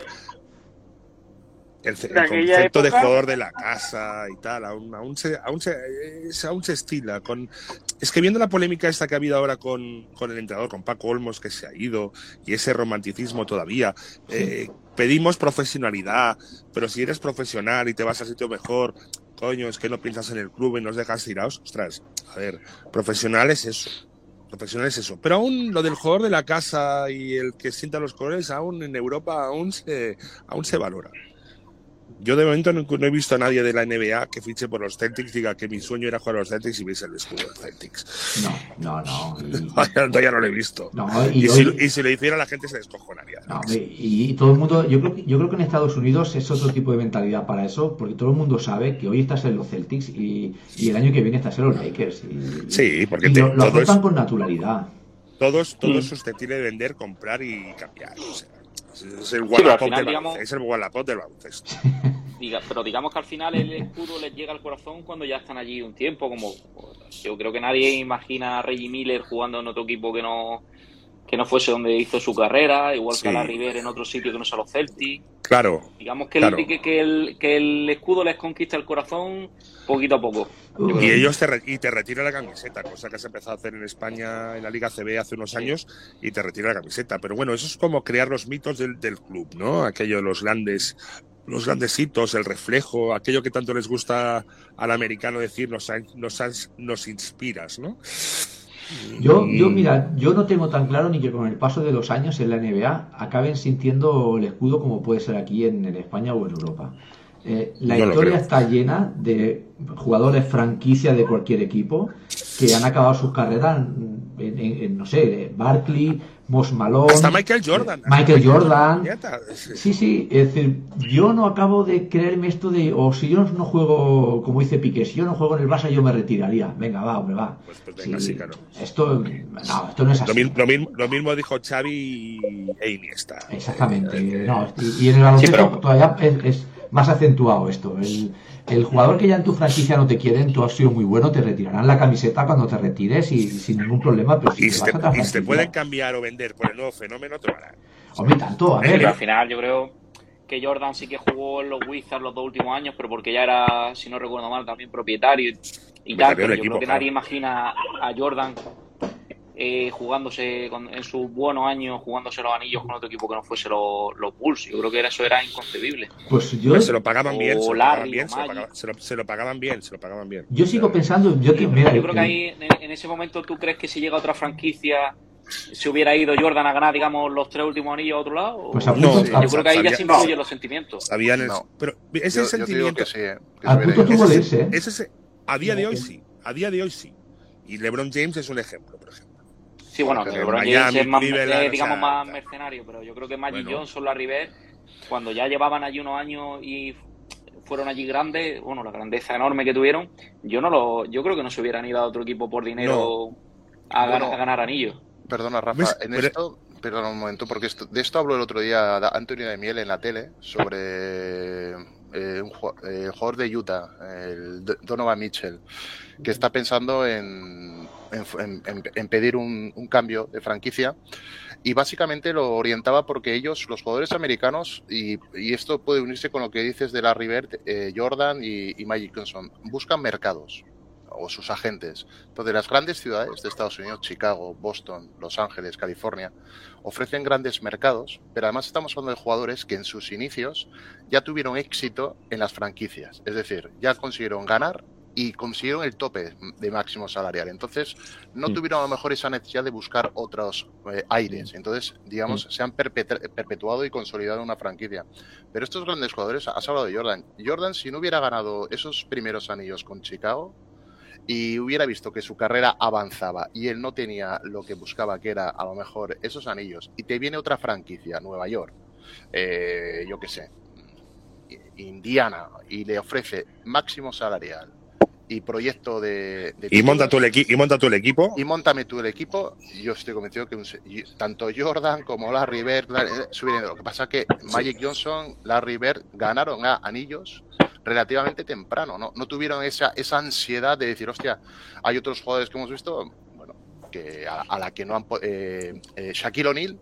el, concepto de jugador de la casa y tal, aún, aún, se, aún, se, aún se estila. Con, es que viendo la polémica esta que ha habido ahora con, con el entrenador, con Paco Olmos, que se ha ido, y ese romanticismo todavía, eh, pedimos profesionalidad, pero si eres profesional y te vas al sitio mejor, coño, es que no piensas en el club y nos dejas tirados. Ostras, a ver, profesional es eso. Profesional es eso. Pero aún lo del jugador de la casa y el que sienta los colores, aún en Europa aún se, aún se valora. Yo de momento no, he visto a nadie de la NBA que fiche por los Celtics y diga que mi sueño era jugar a los Celtics y veis el escudo de Celtics. No, no, no. (laughs) Y... ya no lo he visto. y, si, lo hiciera la gente se descojonaría. y, todo el mundo, yo creo, yo creo que en Estados Unidos es otro tipo de mentalidad para eso, porque todo el mundo sabe que hoy estás en los Celtics y, el año que viene estás en los Lakers. sí, porque te, lo, lo con naturalidad. Todos, todos susceptibles de vender, comprar y cambiar. O sea. Es el Wallapop del, digamos, del baloncesto. (laughs) pero digamos que al final el escudo les llega al corazón cuando ya están allí un tiempo. Como yo creo que nadie imagina a Reggie Miller jugando en otro equipo que no que no fuese donde hizo su carrera, igual que a la River en otro sitio que no sea los Celtics. Claro. Digamos que, El, que, el, que el escudo les conquista el corazón poquito a poco. Y ellos te, y te retiran la camiseta, cosa que se empezó a hacer en España en la Liga CB hace unos años, y te retira la camiseta. Pero bueno, eso es como crear los mitos del, del club, ¿no? Aquello de los grandes los grandes hitos, el reflejo, aquello que tanto les gusta al americano decir, nos, nos, nos inspiras, ¿no? Yo, yo, mira, yo no tengo tan claro ni que con el paso de los años en la NBA acaben sintiendo el escudo como puede ser aquí en España o en Europa. Eh, la historia está llena de jugadores franquicia de cualquier equipo que han acabado sus carreras en, no sé, Barkley, Moss Malone. Hasta Michael Jordan. Michael Jordan. Sí, sí. Es decir, yo no acabo de creerme esto de, o si yo no juego, como dice Piqué, si yo no juego en el Barça, yo me retiraría. Venga, va, hombre, va. Pues, pues venga, sí, claro. Esto, no, esto no es así. Lo, mismo, lo mismo dijo Xavi e Iniesta. Exactamente. No, y, en el baloncesto todavía es más acentuado esto. El, el jugador que ya en tu franquicia no te quieren, tú has sido muy bueno, te retirarán la camiseta cuando te retires y sin ningún problema. Pero si y, te, vas a y te pueden cambiar o vender por el nuevo fenómeno, te van Hombre, tanto, a ver. al final yo creo que Jordan sí que jugó en los Wizards los dos últimos años, pero porque ya era, si no recuerdo mal, también propietario y tal. Pero yo creo que nadie imagina a Jordan eh, jugándose en sus buenos años, jugándose los anillos con otro equipo que no fuese los, los Bulls. Yo creo que eso era inconcebible. Pues yo se lo pagaban bien, se lo pagaban bien, se lo, pagaban, bien, se lo pagaban bien. Yo sigo pensando, yo, que, mira, yo creo que ahí en, ese momento tú crees que si llega otra franquicia si hubiera ido Jordan a ganar, digamos, los tres últimos anillos a otro lado? Pues no, yo creo que ahí ya se influyen los sentimientos. Habían pero ese sentimiento. Ese, ese, a día de hoy sí. A día de hoy sí. Y LeBron James es un ejemplo, por ejemplo. Sí, bueno, que LeBron James es más, digamos, más mercenario, pero yo creo que Magic Johnson, la River, cuando ya llevaban allí unos años y fueron allí grandes, bueno, la grandeza enorme que tuvieron, yo no lo, yo creo que no se hubieran ido a otro equipo por dinero a, ganar, anillos. Perdona, Rafa, en esto, perdona un momento, porque de esto habló el otro día Antonio de Miel en la tele sobre (laughs) eh, un eh, jugador de Utah, el Donovan Mitchell, que está pensando en en, pedir un, cambio de franquicia y básicamente lo orientaba porque ellos, los jugadores americanos, y, esto puede unirse con lo que dices de la River, eh, Jordan y, Magic Johnson, buscan mercados o sus agentes. Entonces, las grandes ciudades de Estados Unidos, Chicago, Boston, Los Ángeles, California, ofrecen grandes mercados, pero además estamos hablando de jugadores que en sus inicios ya tuvieron éxito en las franquicias. Es decir, ya consiguieron ganar y consiguieron el tope de máximo salarial. Entonces, no mm. tuvieron a lo mejor esa necesidad de buscar otros eh, aires. Mm. Entonces, digamos, mm. se han perpetuado y consolidado una franquicia. Pero estos grandes jugadores, has hablado de Jordan. Jordan, si no hubiera ganado esos primeros anillos con Chicago y hubiera visto que su carrera avanzaba y él no tenía lo que buscaba, que era a lo mejor esos anillos, y te viene otra franquicia, Nueva York, eh, yo qué sé, Indiana y le ofrece máximo salarial y proyecto de, de Y monta, equi- y monta tú el equipo. y montame tú el equipo, yo estoy convencido que un tanto Jordan como Larry Bird la- eh, subirán. Lo que pasa es que Magic Johnson, Larry Bird ganaron a anillos relativamente temprano, ¿no? No tuvieron esa, esa ansiedad de decir, hostia, hay otros jugadores que hemos visto, bueno, que a, a la que no han... Eh, eh, Shaquille O'Neal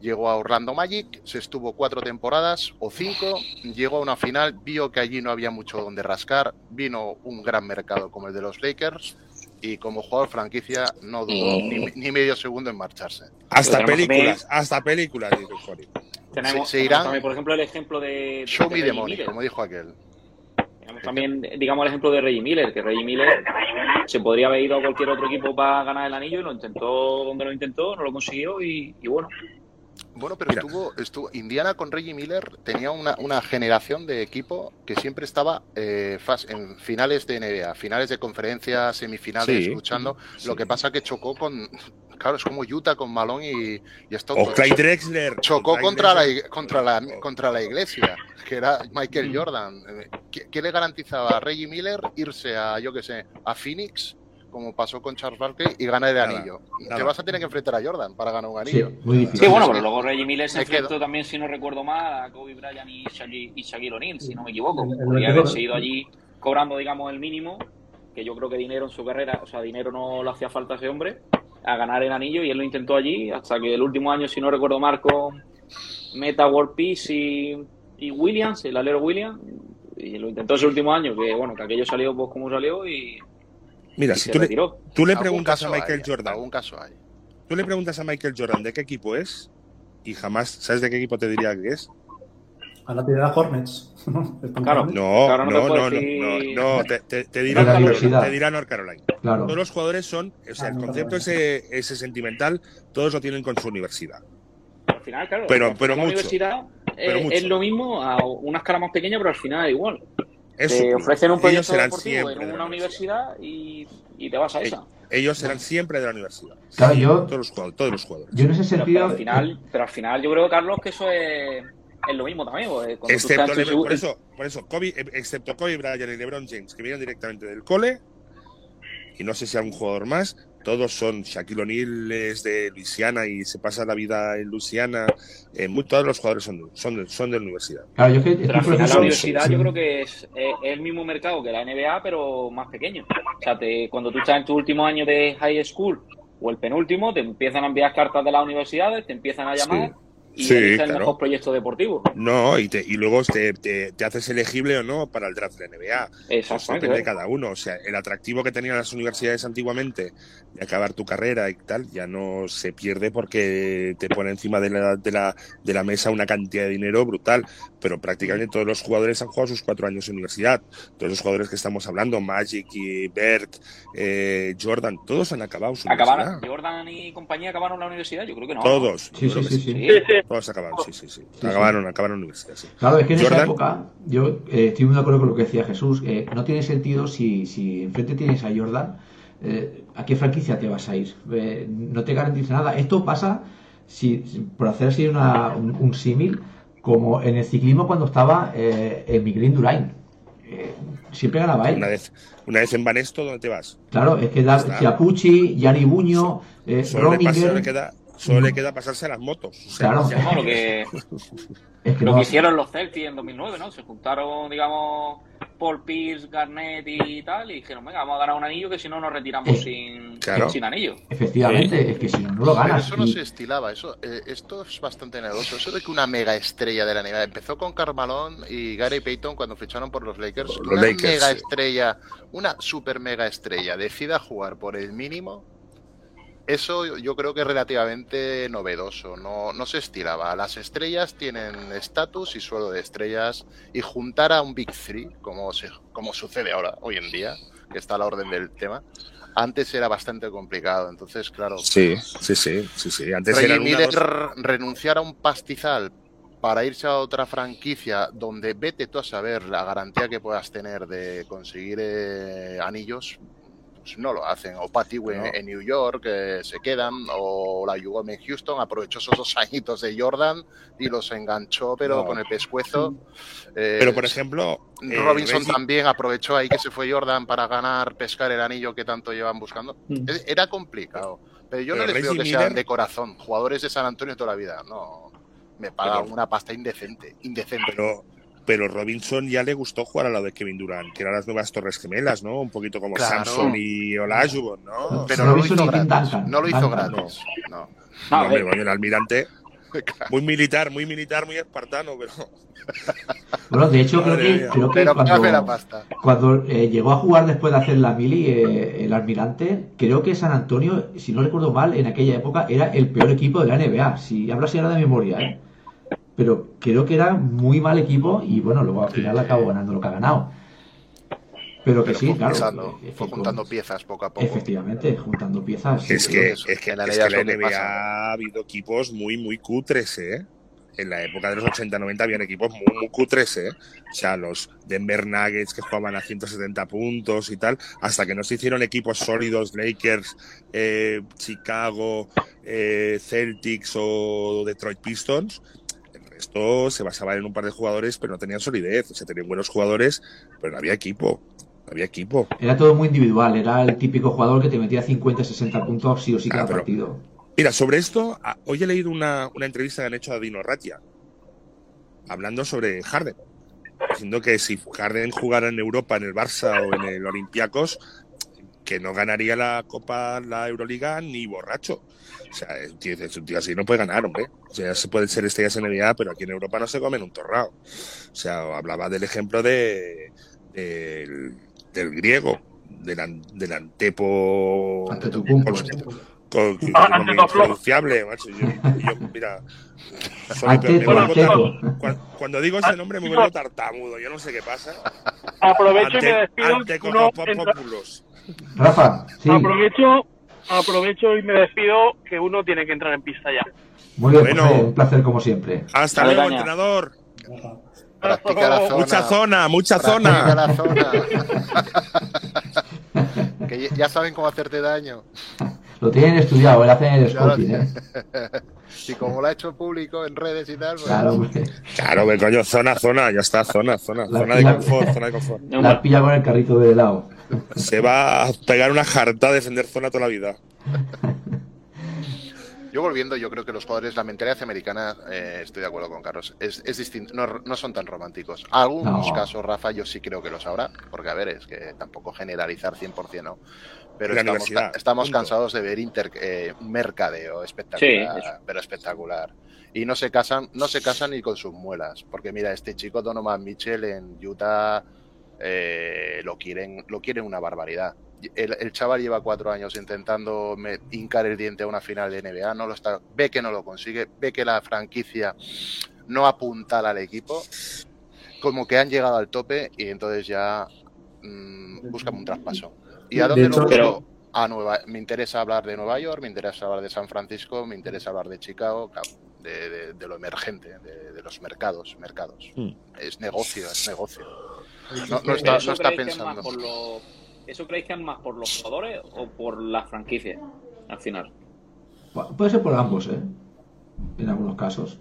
llegó a Orlando Magic, se estuvo cuatro temporadas o cinco, llegó a una final, vio que allí no había mucho donde rascar, vino un gran mercado como el de los Lakers y como jugador franquicia no dudó ni, ni medio segundo en marcharse. Hasta películas, hasta películas, Jorge. Tenemos, Se- se tenemos irán- también, por ejemplo, el ejemplo de. Show de me the money, como dijo aquel. Tenemos también, digamos, el ejemplo de Reggie Miller, que Reggie Miller se podría haber ido a cualquier otro equipo para ganar el anillo y lo intentó donde lo intentó, no lo consiguió y, y bueno. Bueno, pero Mira. estuvo, estuvo. Indiana con Reggie Miller tenía una, una generación de equipo que siempre estaba eh, en finales de NBA, finales de conferencia, semifinales, Sí. luchando. Sí. Lo que pasa que chocó con. Claro, es como Utah con Malone y, y Stockton. O Clyde Drexler. Chocó Clyde contra la, Drexler. ig- contra, la, contra la iglesia, que era Michael Jordan. Eh, ¿Qué, qué le garantizaba a Reggie Miller irse a, yo qué sé, a Phoenix, como pasó con Charles Barkley, y ganar el Nada, anillo? nada. Te vas a tener que enfrentar a Jordan para ganar un Sí, anillo. muy difícil. Sí, bueno, pero luego Reggie Miller se enfrentó quedo. también, si no recuerdo mal, a Kobe Bryant y Shaquille, y Shaquille O'Neal, si no me equivoco. Podría haberse ido allí cobrando, digamos, el mínimo, que yo creo que dinero en su carrera, o sea, dinero no le hacía falta a ese hombre, a ganar el anillo, y él lo intentó allí, hasta que el último año, si no recuerdo mal, con Meta World Peace y, y Williams, el alero Williams, y lo intentó ese último año, que bueno, que aquello salió pues como salió y, Mira, y si se tú le, tú le preguntas a Michael hay, Jordan, Algún caso hay. tú le preguntas a Michael Jordan de qué equipo es y jamás sabes de qué equipo te diría que es. Ahora te da Hornets. (laughs) Claro. Hornets. No, Claro, no te no, puedo no, no, decir- no, no, te, te- te dirá la North universidad. Carolina, te dirá North Carolina. Claro. Todos los jugadores son, o sea, Ah, el concepto ese, ese sentimental, todos lo tienen con su universidad. Al final, claro, Pero- al final pero la mucho. universidad Pero es, mucho. es lo mismo a una escala más pequeña, pero al final es igual. Es te ofrecen un Ellos proyecto serán deportivo siempre en de la una universidad y, y te vas a esa. Ellos serán siempre de la universidad. Claro, yo- Todos los jugadores. Todos los jugadores. Yo en ese Pero, sentido. pero al final, pero al final yo creo, Carlos, que eso es, es lo mismo también. Excepto, Le- por eso, por eso Kobe, eh, excepto Kobe Bryant y LeBron James, que vienen directamente del cole, y no sé si algún jugador más, todos son Shaquille O'Neal es de Luisiana y se pasa la vida en Luisiana. eh, muy- todos los jugadores son, de- son, de, son de la universidad. Claro, yo que Pero al final la universidad sí. yo creo que es, es- es el mismo mercado que la NBA, pero más pequeño. O sea, te- cuando tú estás en tu último año de high school o el penúltimo, te empiezan a enviar cartas de las universidades, te empiezan a llamar y Sí, el claro. mejor proyecto deportivo. No, y, te, y luego te, te- te haces elegible o no para el draft de la NBA. Eso Exactamente. depende de cada uno. O sea, el atractivo que tenían las universidades antiguamente de acabar tu carrera y tal, ya no se pierde porque te pone encima de la, de la, de la mesa una cantidad de dinero brutal. Pero prácticamente todos los jugadores han jugado sus cuatro años en universidad. Todos los jugadores que estamos hablando, Magic y Bert, eh, Jordan, todos han acabado su Acabaron, universidad. Jordan y compañía acabaron la universidad, yo creo que no. Todos. Sí, sí. Sí. Todos acabaron, sí, sí, sí. sí. Acabaron, acabaron universidad, sí. Claro, es que en esa época, yo eh, estoy muy de acuerdo con lo que decía Jesús, eh, no tiene sentido si, si enfrente tienes a Jordan, eh, ¿a qué franquicia te vas a ir? Eh, no te garantiza nada. Esto pasa, si, por hacer así una- un, un símil, como en el ciclismo cuando estaba eh, en Miguel Indurain. Eh, siempre ganaba él. Una vez, una vez en Banesto, ¿dónde te vas? Claro, es que da. Chiapucci, Gianni Buño, eh, Rominger, le queda, solo le queda pasarse a las motos. O sea, Claro. Lo que, (laughs) es que lo no- que hicieron los Celtics en 2009, ¿no? Se juntaron, digamos, Paul Pierce, Garnett y tal, y dijeron, venga, vamos a ganar un anillo que si no nos retiramos sin, claro. sin anillo. efectivamente, es que si no, no lo Pero ganas. eso no Y- se estilaba, eso, eh, esto es bastante negocio. Eso de que una mega estrella de la NBA empezó con Carmalón y Gary Payton cuando ficharon por los Lakers. Los una Lakers, mega sí. estrella, una super mega estrella decida jugar por el mínimo. Eso yo creo que es relativamente novedoso, no, no se estilaba. Las estrellas tienen estatus y suelo de estrellas y juntar a un Big Three, como, se, como sucede ahora, hoy en día, que está a la orden del tema, antes era bastante complicado. Entonces, claro, Sí, sí, sí, sí, sí. Antes una, renunciar a un pastizal para irse a otra franquicia donde vete tú a saber la garantía que puedas tener de conseguir eh, anillos, pues no lo hacen. O Patty en, en, New York eh, se quedan, o la Jugom en Houston aprovechó esos dos (laughs) añitos de Jordan y los enganchó, pero No. con el pescuezo. Eh, Pero por ejemplo, eh, Robinson Reggie- también aprovechó ahí que se fue Jordan para ganar, pescar el anillo que tanto llevan buscando. Mm. Era complicado. Pero yo Pero no les veo que sean de corazón, jugadores de San Antonio toda la vida. No, me pagan Pero- una pasta indecente, indecente. pero, pero Robinson ya le gustó jugar al lado de Kevin Durant, que eran las nuevas Torres Gemelas, ¿no? Un poquito como Claro. Samson y Olajuwon, ¿no? pero no lo Robinson hizo gratis. No lo hizo gratis. No. No, No, a hombre, ver, coño, el almirante, (laughs) muy militar, muy militar, muy espartano, pero (laughs) Bueno, de hecho, creo que, creo que Pero cuando, cáme la pasta. cuando eh, llegó a jugar después de hacer la mili, eh, el almirante, creo que San Antonio, si no recuerdo mal, en aquella época era el peor equipo de la NBA. Si hablo así ahora de memoria, ¿eh? Pero creo que era muy mal equipo y bueno, luego al final acabó ganando lo que ha ganado. Pero que Pero sí, fue claro. juntando, eh, fue juntando piezas poco a poco. Efectivamente, juntando piezas. sí, es sí. que, es que, en la es NBA que la es NBA pasa. ha habido equipos muy, muy cutres, ¿eh? En la época de los 80-90 habían equipos muy, muy cutres, ¿eh? O sea, los Denver Nuggets que jugaban a 170 puntos y tal, hasta que no se hicieron equipos sólidos, Lakers, eh, Chicago, eh, Celtics o Detroit Pistons, el resto se basaba en un par de jugadores, pero no tenían solidez. O sea, tenían buenos jugadores, pero no había equipo. No había equipo. Era todo muy individual, era el típico jugador que te metía 50, 60 puntos sí o sí Ah, cada pero- partido. Mira, sobre esto, hoy he leído una, una entrevista que han hecho a Dino Ratia, hablando sobre Harden, diciendo que si Harden jugara en Europa, en el Barça o en el Olympiacos, que no ganaría la Copa, la Euroliga, ni borracho. O sea, es un tío, es un tío así no puede ganar, hombre. O sea, se pueden ser estrellas en NBA, pero aquí en Europa no se comen un torrao. O sea, hablaba del ejemplo de, del, del griego, del, an- del antepo Antetokounmpo. con, con, Ah, ante impronunciable, macho. Yo, yo, mira, soy- Ante me cuando digo ese nombre me vuelvo tartamudo, yo no sé qué pasa. Aprovecho y me Ante, despido. ante Cocopopópulos. Rafa, sí, Aprovecho, aprovecho y me despido que uno tiene que entrar en pista ya. muy bien, Bueno. José, un placer como siempre. Hasta luego, caña. entrenador. Practica la zona. Mucha zona, mucha Practica zona. la zona. (laughs) que ya saben cómo hacerte daño. Lo tienen estudiado, él hace el scouting, ¿eh? (laughs) Y como lo ha hecho público en redes y tal, pues, Claro. Claro, que coño, zona, zona, ya está, zona, zona, La zona de pila- confort, zona de confort. no, La pilla con el carrito de helado. Se va a pegar una jarta a defender zona toda la vida. Yo volviendo, yo creo que los jugadores, la mentalidad americana, eh, estoy de acuerdo con Carlos, es, es distinto, no, no son tan románticos. Algunos No. casos, Rafa, yo sí creo que los habrá, porque a ver, es que tampoco generalizar 100% no. Pero La estamos, universidad, ca- estamos punto. cansados de ver inter- eh, un mercadeo espectacular, pero espectacular. Y no se casan, no se casan ni con sus muelas, porque mira, este chico Donovan Mitchell en Utah eh, lo quieren, lo quieren una barbaridad. El, el chaval lleva cuatro años intentando me- hincar el diente a una final de NBA, no lo está, ve que no lo consigue, ve que la franquicia no apuntala al equipo, como que han llegado al tope y entonces ya mm, buscan un traspaso. ¿Y a De dónde hecho- lo Pero-? A Nueva, me interesa hablar de Nueva York, me interesa hablar de San Francisco, me interesa hablar de Chicago, de, de- de lo emergente, de, de los mercados, mercados. Hmm. Es negocio, es negocio. No, está, ¿eso no está creéis que es más pensando. por los- ¿Eso creéis que es más por los jugadores o por las franquicias al final? Pu- Puede ser por ambos, ¿eh? En algunos casos.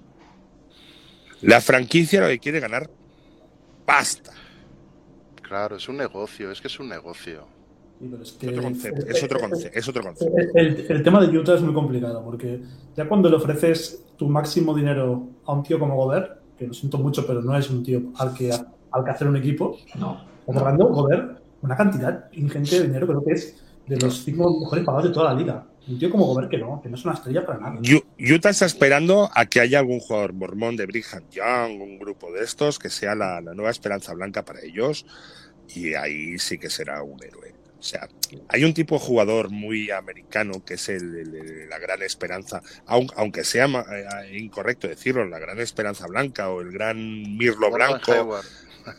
La franquicia lo que quiere ganar pasta. Claro, es un negocio, es que es un negocio. Pero es, que- otro concepto, es otro concepto, es otro concepto. El, el tema de Utah es muy complicado porque ya cuando le ofreces tu máximo dinero a un tío como Gobert, que lo siento mucho, pero no es un tío al que, al que hacer un equipo, No. hablando, Gobert, una cantidad ingente de dinero, creo que es de los cinco mejores pagados de toda la liga. Un tío como Gobert que no, que no es una estrella para nada. Utah está esperando a que haya algún jugador mormón de Brigham Young, un grupo de estos, que sea la, la nueva esperanza blanca para ellos, y ahí sí que será un héroe. O sea, hay un tipo de jugador muy americano que es el, el- el- la gran esperanza, aun- aunque sea ma- eh, incorrecto decirlo, la gran esperanza blanca o el gran Mirlo Blanco. Hayward.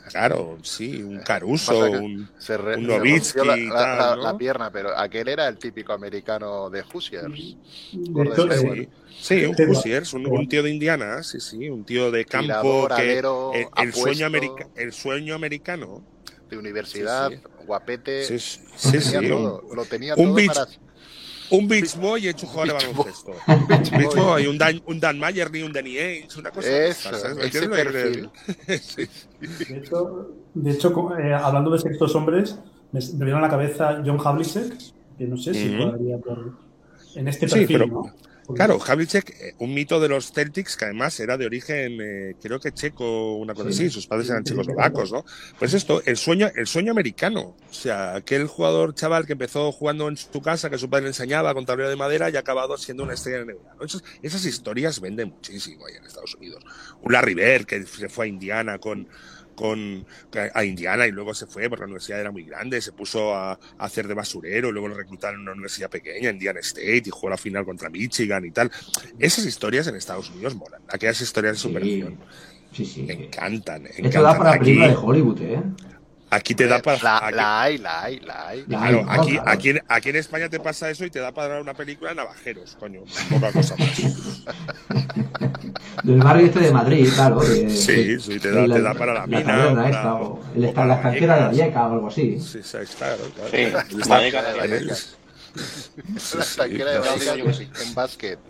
Claro, sí, un Caruso, Pasa que- un, Se, re- Un se Nowitzki rompió la, y la- tal, la- ¿no? la pierna, pero aquel era el típico americano de Hoosiers. Eh, Sí, sí, un Hoosiers, un, un tío de Indiana, sí, sí, un tío de campo Tirador, que alero, el, el sueño apuesto. america- el sueño americano de universidad, guapete. Sí, sí, sí, tenía sí, todo, un- lo tenía un todo beach- para... Un Beach Boy hecho jugador de Beach Boy. baloncesto. (laughs) Un Beach Boy, un Dan, un Dan Mayerly, un Danny Ainge, una cosa (laughs) de hecho, de hecho co- eh, hablando de sextos hombres, me, me vino a la cabeza John Havlicek, que no sé si cuadraría por, en este Sí, perfil, pero- ¿no? Claro, Havlicek, eh, un mito de los Celtics que además era de origen, eh, creo que checo, una cosa Sí. así, sus padres eran checoslovacos, ¿no? Pues esto, el sueño, el sueño americano. O sea, aquel jugador chaval que empezó jugando en su casa, que su padre le enseñaba con tablero de madera y ha acabado siendo una estrella en el. ¿no? Esas, esas historias venden muchísimo ahí en Estados Unidos. Un Larry Bird que se fue a Indiana con con a Indiana y luego se fue porque la universidad era muy grande, se puso a, a hacer de basurero, luego lo reclutaron en una universidad pequeña, Indiana State, y jugó la final contra Michigan y tal. Esas historias en Estados Unidos molan, aquellas historias de Sí. superación. Sí, sí. Me encantan, Esto da encantan. para Aquí, película de Hollywood, ¿eh? Aquí te da para... La, aquí- la hay, la hay, la hay. La Claro, aquí, aquí, en- aquí en España te pasa eso y te da para dar una película de navajeros, coño, poca cosa más. (laughs) Del barrio este de Madrid, claro. de- Sí, sí, te da- de te da para la mina, taberna para- esta, o él o está para en la de Vallecas. Valleca o algo así. Sí, sí, claro, claro. Sí, Vallecas de en el- Vallecas. Sí, (laughs) La tanquera de sí. en básquet. (laughs)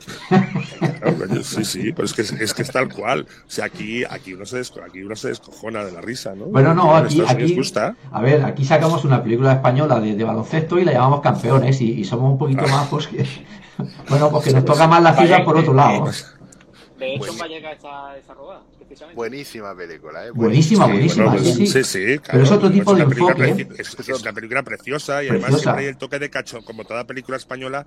Claro, sí, sí, pero es que es, que es tal cual. O sea, aquí, aquí, uno se desco- aquí uno se descojona de la risa, ¿no? Bueno, no, aquí, aquí, gusta. a ver, aquí sacamos una película española de, de baloncesto y la llamamos campeones y, y somos un poquito más, pues que, (laughs) bueno, pues que nos toca más la fibra por otro lado. De hecho, esa rodada, precisamente. Buenísima película, ¿eh? Buenísima, Sí, buenísima, bueno, sí, sí. sí, sí, claro, Pero es otro tipo una de película enfoque, preci- Es, es una película preciosa y además siempre hay el toque de cacho. Como toda película española,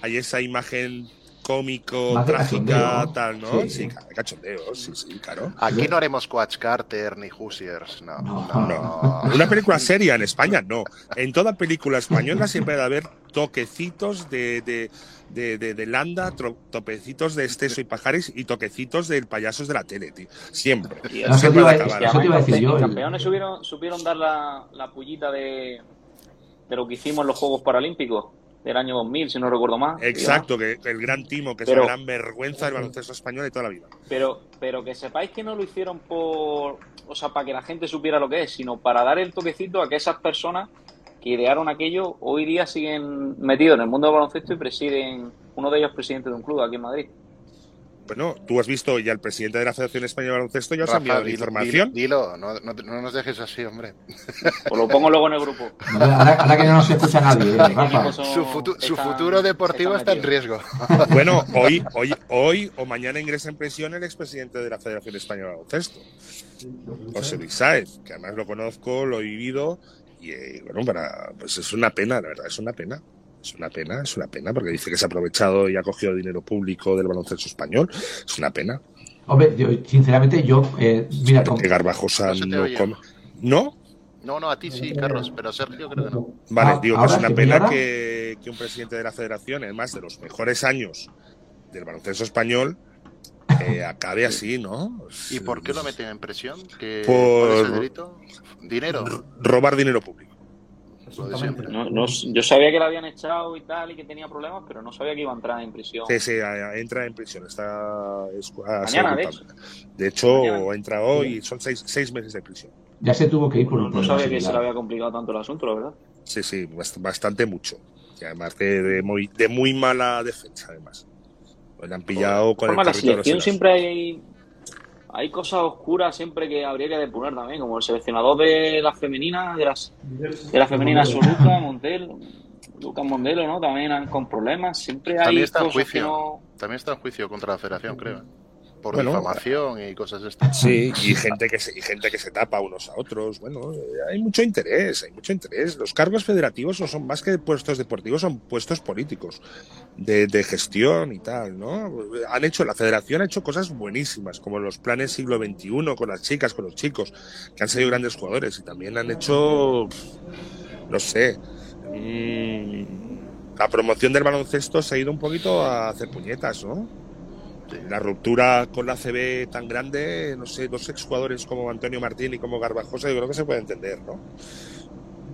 hay esa imagen cómico, Más trágica, tal, ¿no? Sí. Sí, de cachondeo, sí, sí, claro. Aquí no haremos Coach Carter ni Hoosiers, no. No. no, No, una película seria en España no. En toda película española siempre debe haber toquecitos de, de, de, de- de Landa, tro- toquecitos de Esteso y Pajares y toquecitos del payasos de la tele, tío. Siempre. Y Eso te iba a- al acabar. eso te iba a decir yo, el- campeones supieron, supieron dar la, la pullita de, de lo que hicimos en los Juegos Paralímpicos del año 2000, si no recuerdo más. Exacto, que el gran timo, que es la gran vergüenza del baloncesto español de toda la vida. Pero, pero que sepáis que no lo hicieron por, o sea, para que la gente supiera lo que es, sino para dar el toquecito a que esas personas que idearon aquello hoy día siguen metidos en el mundo del baloncesto y presiden, uno de ellos presidente de un club aquí en Madrid. Bueno, tú has visto ya el presidente de la Federación Española de Baloncesto ya os ha enviado la dilo- información. Dilo, no, no, no nos dejes así, hombre. Os lo pongo luego en el grupo. Ahora, ahora que no nos escucha nadie, ¿eh, Su, futu- su futuro deportivo está en riesgo. Bueno, hoy, hoy, hoy o mañana ingresa en prisión el expresidente de la Federación Española de Baloncesto, José Luis Sáez, que además lo conozco, lo he vivido y eh, bueno, para, pues es una pena, la verdad, es una pena. Es una pena, es una pena, porque dice que se ha aprovechado y ha cogido dinero público del baloncesto español. Es una pena. Hombre, yo, sinceramente, yo, eh, mira, con- Que Garbajosa No no. ¿No? No, no, a ti sí, Carlos, pero Sergio creo que no. Vale, Ah, digo que es una pena que, que un presidente de la federación, además de los mejores años del baloncesto español, eh, (laughs) acabe así, ¿no? ¿Y por qué lo meten en presión? ¿Qué, Por- ¿Cuál es el delito? Dinero. Robar dinero público. Lo de siempre. No, no- yo sabía que la habían echado y tal y que tenía problemas, pero no sabía que iba a entrar en prisión. Sí, sí, entra en prisión. Está es- Mañana, de culpable. De hecho, Mañana. entra hoy, son seis, seis meses de prisión. ya se tuvo que ir por No, un no sabía que se le había complicado tanto el asunto, la verdad. Sí, sí, bast- bastante mucho. Y además de, de muy, de muy mala defensa, además. Pues le han pillado con el Forma, la selección siempre hay, hay cosas oscuras siempre que habría que depurar también, como el seleccionador de la femenina, de las de la femenina su Luca Montel, Lucas Mondelo, ¿no? También han- con problemas. Siempre hay También está en juicio. no. También está en juicio contra la federación, creo. Por Bueno, difamación y cosas de estas. Sí, y gente que se, y gente que se tapa unos a otros. Bueno, eh, hay mucho interés, hay mucho interés. Los cargos federativos no son más que puestos deportivos, son puestos políticos de, de gestión y tal, ¿no? Han hecho, la federación ha hecho cosas buenísimas, como los planes siglo XXI con las chicas, con los chicos, que han sido grandes jugadores y también han hecho, no sé, mm, la promoción del baloncesto se ha ido un poquito a hacer puñetas, ¿no? La ruptura con la CB tan grande, no sé, dos exjugadores como Antonio Martín y como Garbajosa, yo creo que se puede entender, ¿no?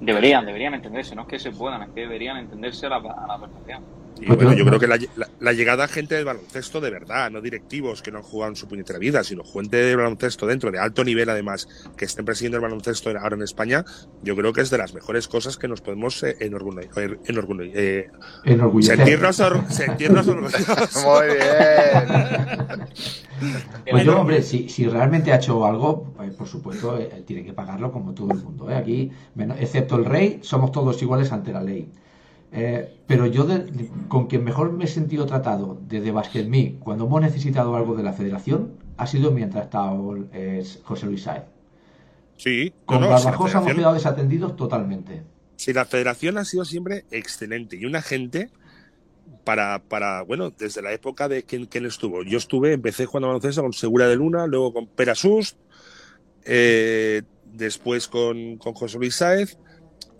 Deberían, deberían entenderse, no es que se puedan, es que deberían entenderse a la, a la perfección. Y bueno, yo, creo que la, llegada a gente del baloncesto de verdad, no directivos que no han jugado en su puñetera vida, sino gente de baloncesto dentro de alto nivel, además, que estén presidiendo el baloncesto ahora en España, yo creo que es de las mejores cosas que nos podemos eh, enorgullecer. Eh, sentirnos, (laughs) sentirnos orgullosos. (laughs) Muy bien. Pues yo, hombre, si, si, realmente ha hecho algo, pues, por supuesto, tiene que pagarlo como todo el mundo. Aquí, excepto el rey, somos todos iguales ante la ley. Eh, pero yo con quien mejor me he sentido tratado desde BasketMe cuando hemos necesitado algo de la federación ha sido mientras estaba José Luis Saez. Sí, con no, hemos quedado desatendidos totalmente. Sí, la federación ha sido siempre excelente y una gente para, para bueno, desde la época de quien, estuvo. Yo estuve, empecé jugando baloncesto con Segura de Luna, luego con Perasus, eh, después con, con José Luis Saez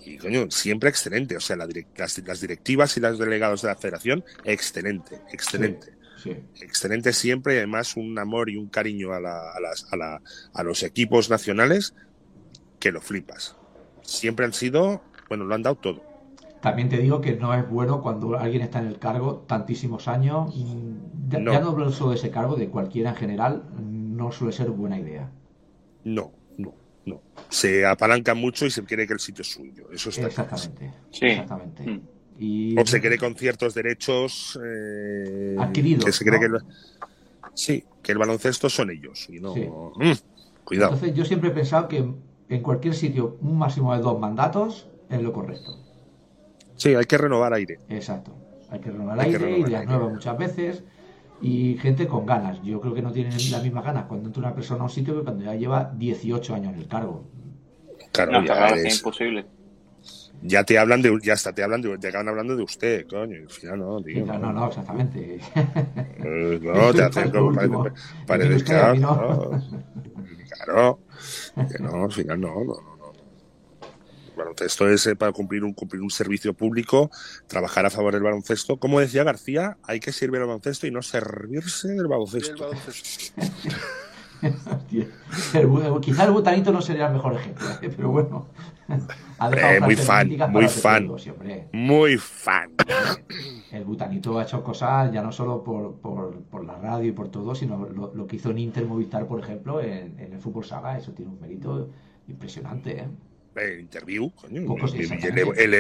y coño, siempre excelente. O sea, las, directivas y los delegados de la federación, excelente, excelente. Excelente siempre y además un amor y un cariño a, a, a, los equipos nacionales que lo flipas. Siempre han sido, bueno, lo han dado todo. También te digo que no es bueno cuando alguien está en el cargo tantísimos años. Ya no, ya no hablo solo de ese cargo, de cualquiera en general, no suele ser buena idea. No, no, se apalanca mucho y se quiere que el sitio es suyo. Eso está Exactamente. Sí. Exactamente. Mm. Y... O se quiere con ciertos derechos eh, adquiridos. Que se cree que sí, que el baloncesto son ellos. Y no. Mm, cuidado. Entonces, yo siempre he pensado que en cualquier sitio un máximo de dos mandatos es lo correcto. Sí, hay que renovar aire. Exacto. Hay que renovar aire y las nuevas muchas veces y gente con ganas. Yo creo que no tienen las mismas ganas cuando entra una persona a un sitio que cuando ya lleva 18 años en el cargo. Claro, ya es imposible. Ya te hablan de, ya hasta te hablan de, te acaban hablando de usted, coño. Al final no, tío. No, no, exactamente. Eh, no, (laughs) te hacen como parece, parece claro, claro. Que no, al final no, no, no baloncesto es eh, para cumplir un, cumplir un servicio público, trabajar a favor del baloncesto. Como decía García, hay que servir al baloncesto y no servirse del baloncesto. (laughs) quizá el botanito no sería el mejor ejemplo, (laughs) ¿eh? pero bueno. muy fan, muy fan. muy fan. El butanito ha hecho cosas ya no solo por, por, por la radio y por todo, sino lo, que hizo en Inter Movistar, por ejemplo, en, en el fútbol saga. Eso tiene un mérito impresionante. ¿eh? El interview, coño,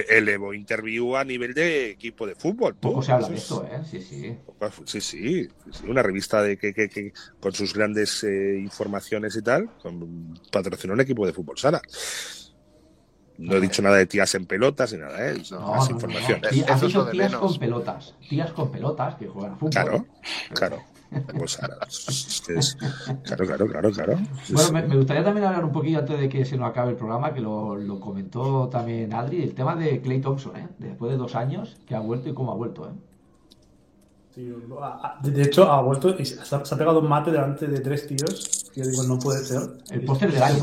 elevo interview a nivel de equipo de fútbol. Poco se habla de esto, ¿eh? Sí, sí. Sí, sí, una revista de que, que, con sus grandes eh, informaciones y tal, con, patrocinó un equipo de fútbol sala. No he dicho nada de tías en pelotas ni nada, ¿eh? No, más información. tías con pelotas. Tías con pelotas que juegan a fútbol. Claro, claro. Pues claro, claro, claro, claro. Bueno, me, gustaría también hablar un poquito antes de que se nos acabe el programa, que lo, comentó también Adri, el tema de Clay Thompson, ¿eh? después de dos años, que ha vuelto y cómo ha vuelto. ¿eh? Sí, de hecho, ha vuelto y se ha, pegado un mate delante de tres tíos, que yo digo, no puede ser. El póster de año.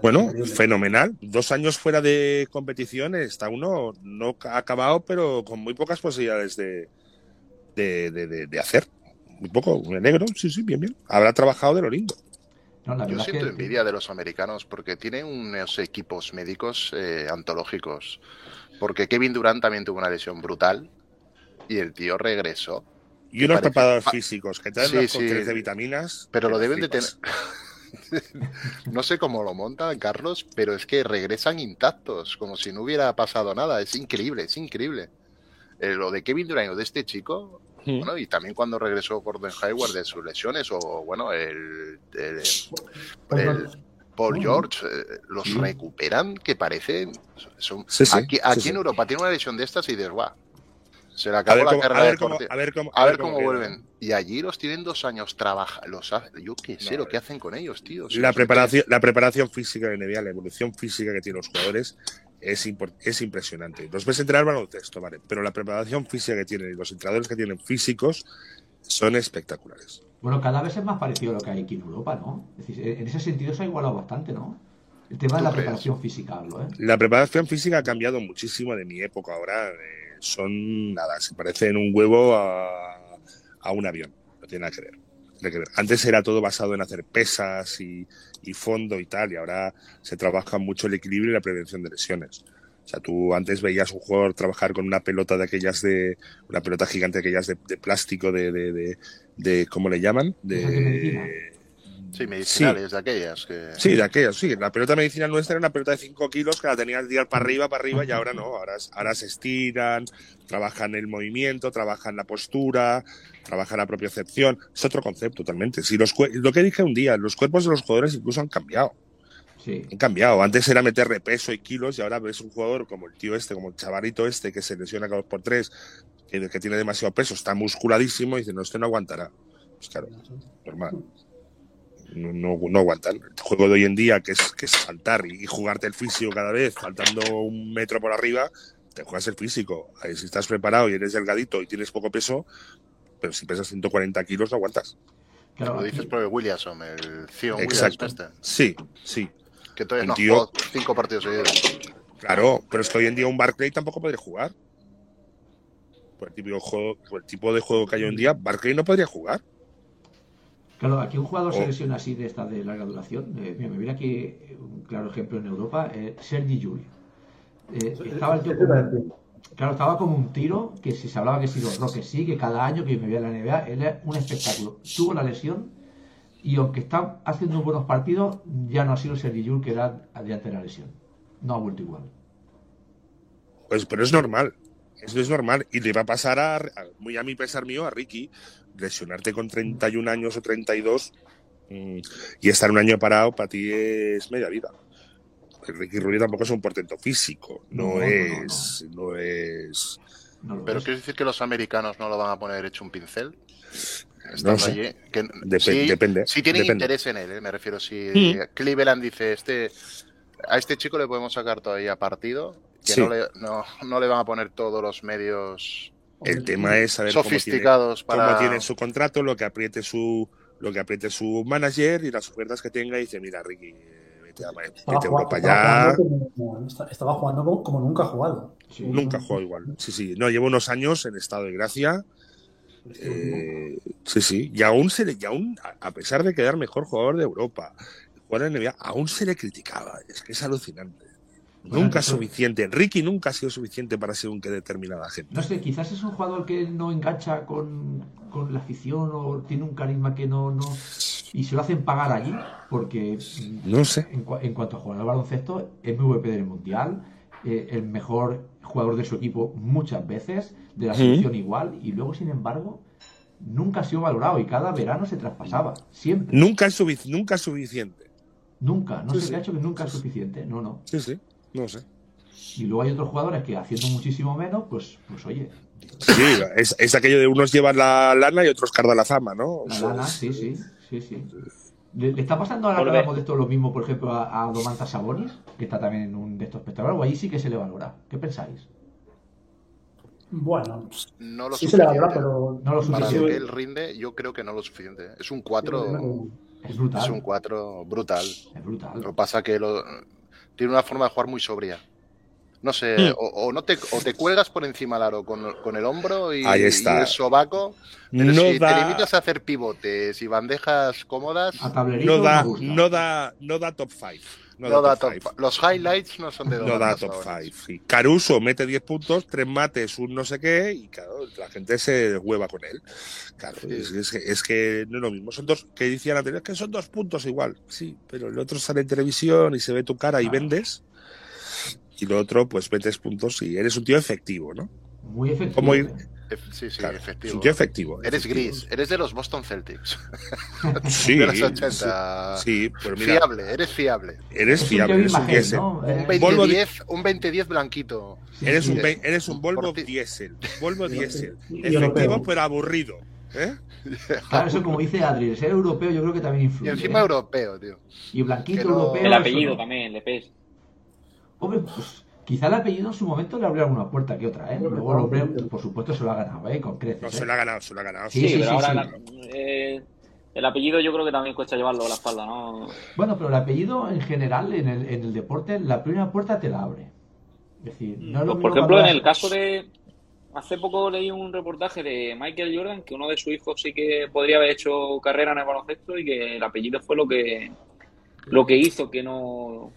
Bueno, fenomenal. Dos años fuera de competición, está uno no ha acabado, pero con muy pocas posibilidades de, de, de, hacer. Un poco, negro, sí, sí, bien, bien. Habrá trabajado de lo lindo. Yo siento envidia de los americanos porque tienen unos equipos médicos eh, antológicos. Porque Kevin Durant también tuvo una lesión brutal y el tío regresó. Y unos preparadores físicos que te dan de vitaminas. Pero lo deben de tener. (laughs) no sé cómo lo montan, Carlos, pero es que regresan intactos, como si no hubiera pasado nada. Es increíble, es increíble. Eh, lo de Kevin Durant de este chico, bueno, y también cuando regresó Gordon Hayward de sus lesiones, o bueno, el, Paul George, eh, los recuperan que parecen. Son, aquí, aquí en Europa tiene una lesión de estas y dices, guau. Se le acabó la carrera de cómo, a ver cómo, a ver cómo, vuelven. Y allí los tienen dos años trabajando. Yo qué sé lo que hacen con ellos, tío. la, preparación, la preparación física de NBA, la evolución física que tienen los jugadores es, es impresionante. Los ves entrenar baloncesto, vale, pero la preparación física que tienen y los entrenadores que tienen físicos son espectaculares. Bueno, cada vez es más parecido a lo que hay aquí en Europa, ¿no? Es decir, en ese sentido se ha igualado bastante, ¿no? El tema de la preparación física, hablo, ¿eh? La preparación física ha cambiado muchísimo de mi época. Ahora eh, son nada, se parecen un huevo a, a un avión. No tiene nada que ver. Antes era todo basado en hacer pesas y, fondo y tal, y ahora se trabaja mucho el equilibrio y la prevención de lesiones. O sea, tú antes veías un jugador trabajar con una pelota de aquellas de. Una pelota gigante de aquellas de, de plástico, de, de, de, de- ¿Cómo le llaman? De. Sí, medicinales, de aquellas que... Sí, de aquellas, sí. La pelota medicinal nuestra era una pelota de 5 kilos que la tenías tirar para arriba, para arriba, y ahora no. Ahora, ahora se estiran, trabajan el movimiento, trabajan la postura, trabajan la propiocepción. Es otro concepto totalmente. Si los, lo que dije un día, los cuerpos de los jugadores incluso han cambiado. Sí. Han cambiado. Antes era meterle peso y kilos, y ahora ves un jugador como el tío este, como el chavarito este, que se lesiona cada dos por tres, que, que tiene demasiado peso, está musculadísimo, y dice, no, este no aguantará. Pues claro, normal. No, no, no aguantan. El juego de hoy en día, que es, que es saltar y, y jugarte el físico cada vez, faltando un metro por arriba, te juegas el físico. Ahí, si estás preparado y eres delgadito y tienes poco peso, pero si pesas 140 kilos, no aguantas. Claro, Lo dices por el Williamson, el Theon Exacto. Williams este, Sí, sí. que todavía Un no tío- cinco partidos seguidos. Claro, pero es que hoy en día un Barclay tampoco podría jugar. Por el tipo de juego, por el tipo de juego que hay hoy en día, Barclay no podría jugar. Claro, aquí un jugador se Oh. lesiona así de esta de larga duración. eh, mira, me viene aquí un claro ejemplo en Europa, eh, Sergi Llull. Eh, estaba el tío como, claro, estaba como un tiro, que si se hablaba que si los Roques sí, que cada año que me veía en la NBA, él es un espectáculo. Tuvo la lesión y aunque está haciendo buenos partidos, ya no ha sido Sergi Llull que era de antes de la lesión. No ha vuelto igual. Pues, pero es normal. Eso es normal. Y le va a pasar a, a- muy a mi pesar mío, a Ricky, lesionarte con 31 años o 32 mm, y estar un año parado para ti es media vida. Ricky Rubio tampoco es un portento físico, no, No, no, no, es, no es, Pero es. ¿quieres decir que los americanos no lo van a poner hecho un pincel? no sé. allí, que- sí, depende. Si tienen depende. interés en él, ¿eh? me refiero. Si. Cleveland dice, este, a este chico le podemos sacar todavía partido, que Sí. no, le, no, no le van a poner todos los medios El tema es saber cómo tiene, sofisticados cómo tiene su contrato, lo que apriete su lo que apriete su manager y las ofertas que tenga y dice, mira Ricky, vete a, vete Estaba, a Europa jugando, ya. estaba jugando como, esta- estaba jugando como, como nunca ha jugado. Sí. Nunca juego igual. Sí, sí. No, llevo unos años en estado de gracia. Eh, sí, sí. Y aún se le, y aún, a- a pesar de quedar mejor jugador de Europa, jugar en NBA, aún se le criticaba. Es que es alucinante. Bueno, nunca es suficiente. Ricky nunca ha sido suficiente para ser un que determinada gente. No sé, quizás es un jugador que no engancha con, con la afición o tiene un carisma que no, no. Y se lo hacen pagar allí, porque No sé. en, cua- en cuanto a jugar al baloncesto, es MVP del mundial, eh, el mejor jugador de su equipo muchas veces, de la selección igual, y luego, sin embargo, nunca ha sido valorado y cada verano se traspasaba. Siempre. Nunca es, nunca es suficiente. Nunca. No Sí, sé sí. ha hecho que nunca es suficiente. No, no. Sí, sí. No sé. Y luego hay otros jugadores que haciendo muchísimo menos, pues, pues oye, Sí, es, es aquello de unos llevan la lana y otros cardan la fama, ¿no? La lana, sí, sí, sí, sí. ¿Le, le está pasando ahora que hablamos de esto lo mismo, por ejemplo, a, a Domantas Sabonis, que está también en un de estos espectaculares, o allí sí que se le valora? ¿Qué pensáis? Bueno, No lo sí se le valora, suficiente. pero No lo Para lo suficiente. que él rinde, yo creo que no lo suficiente. Es un 4 Es brutal. es un 4 brutal. Es brutal. Lo que pasa que lo, tiene una forma de jugar muy sobria. No sé, Hmm. o, o no te, o te cuelgas por encima del aro con, con el hombro y, Ahí está. y el sobaco, pero No si te limitas a hacer pivotes y bandejas cómodas, A tablerito no da, no da, no da top 5. No, no da top. five. Los highlights no son de No da top Sabonis. 5. Sí. Caruso mete 10 puntos, 3 mates, un no sé qué, y claro, la gente se hueva con él. Claro, Sí. es, es que, es que no es lo mismo. Son dos, que decían anterior, que son dos puntos igual. Sí, pero el otro sale en televisión y se ve tu cara y Claro. vendes. Y lo otro, pues metes puntos y eres un tío efectivo, ¿no? Muy efectivo. ¿Cómo ir? ¿eh? Sí, sí, Claro, efectivo. tío efectivo. Eres efectivo. gris, eres de los Boston Celtics. (laughs) Sí, (laughs) de los sí, 80. sí, pero mira, Fiable, eres fiable. eres fiable, eres un diésel. ¿no? Un Eh, Volvo 20-10 un 20-10 blanquito. Eres un, eres un Volvo diésel. Volvo (laughs) Y- diésel. y- y Efectivo, pero aburrido. ¿eh? Claro, eso como dice Adri, el ser europeo yo creo que también Y influye. encima ¿eh? europeo, tío. Y blanquito no- europeo. El eso apellido no. también, le pesa. Hombre, pues quizá el apellido en su momento le abrió alguna puerta que otra, ¿eh? Luego el hombre, por supuesto, se lo ha ganado, ¿eh? Con creces. No, ¿eh? se lo ha ganado, se lo ha ganado. Sí, Sí, sí, pero sí, ahora sí. la- eh, el apellido yo creo que también cuesta llevarlo a la espalda, ¿no? Bueno, pero el apellido en general en el, en el deporte, la primera puerta te la abre. Es decir, no es lo Pues, por ejemplo, en el caso de. Hace poco leí un reportaje de Michael Jordan que uno de sus hijos sí que podría haber hecho carrera en el baloncesto y que el apellido fue lo que lo que hizo que no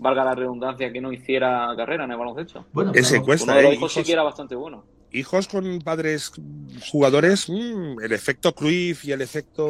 valga la redundancia, que no hiciera carrera en el baloncesto. Bueno, Ese pero- cuesta, Uno de los ¿eh? hijos sí Hijos- que era bastante bueno. hijos con padres jugadores, mm, el efecto Cruyff y el efecto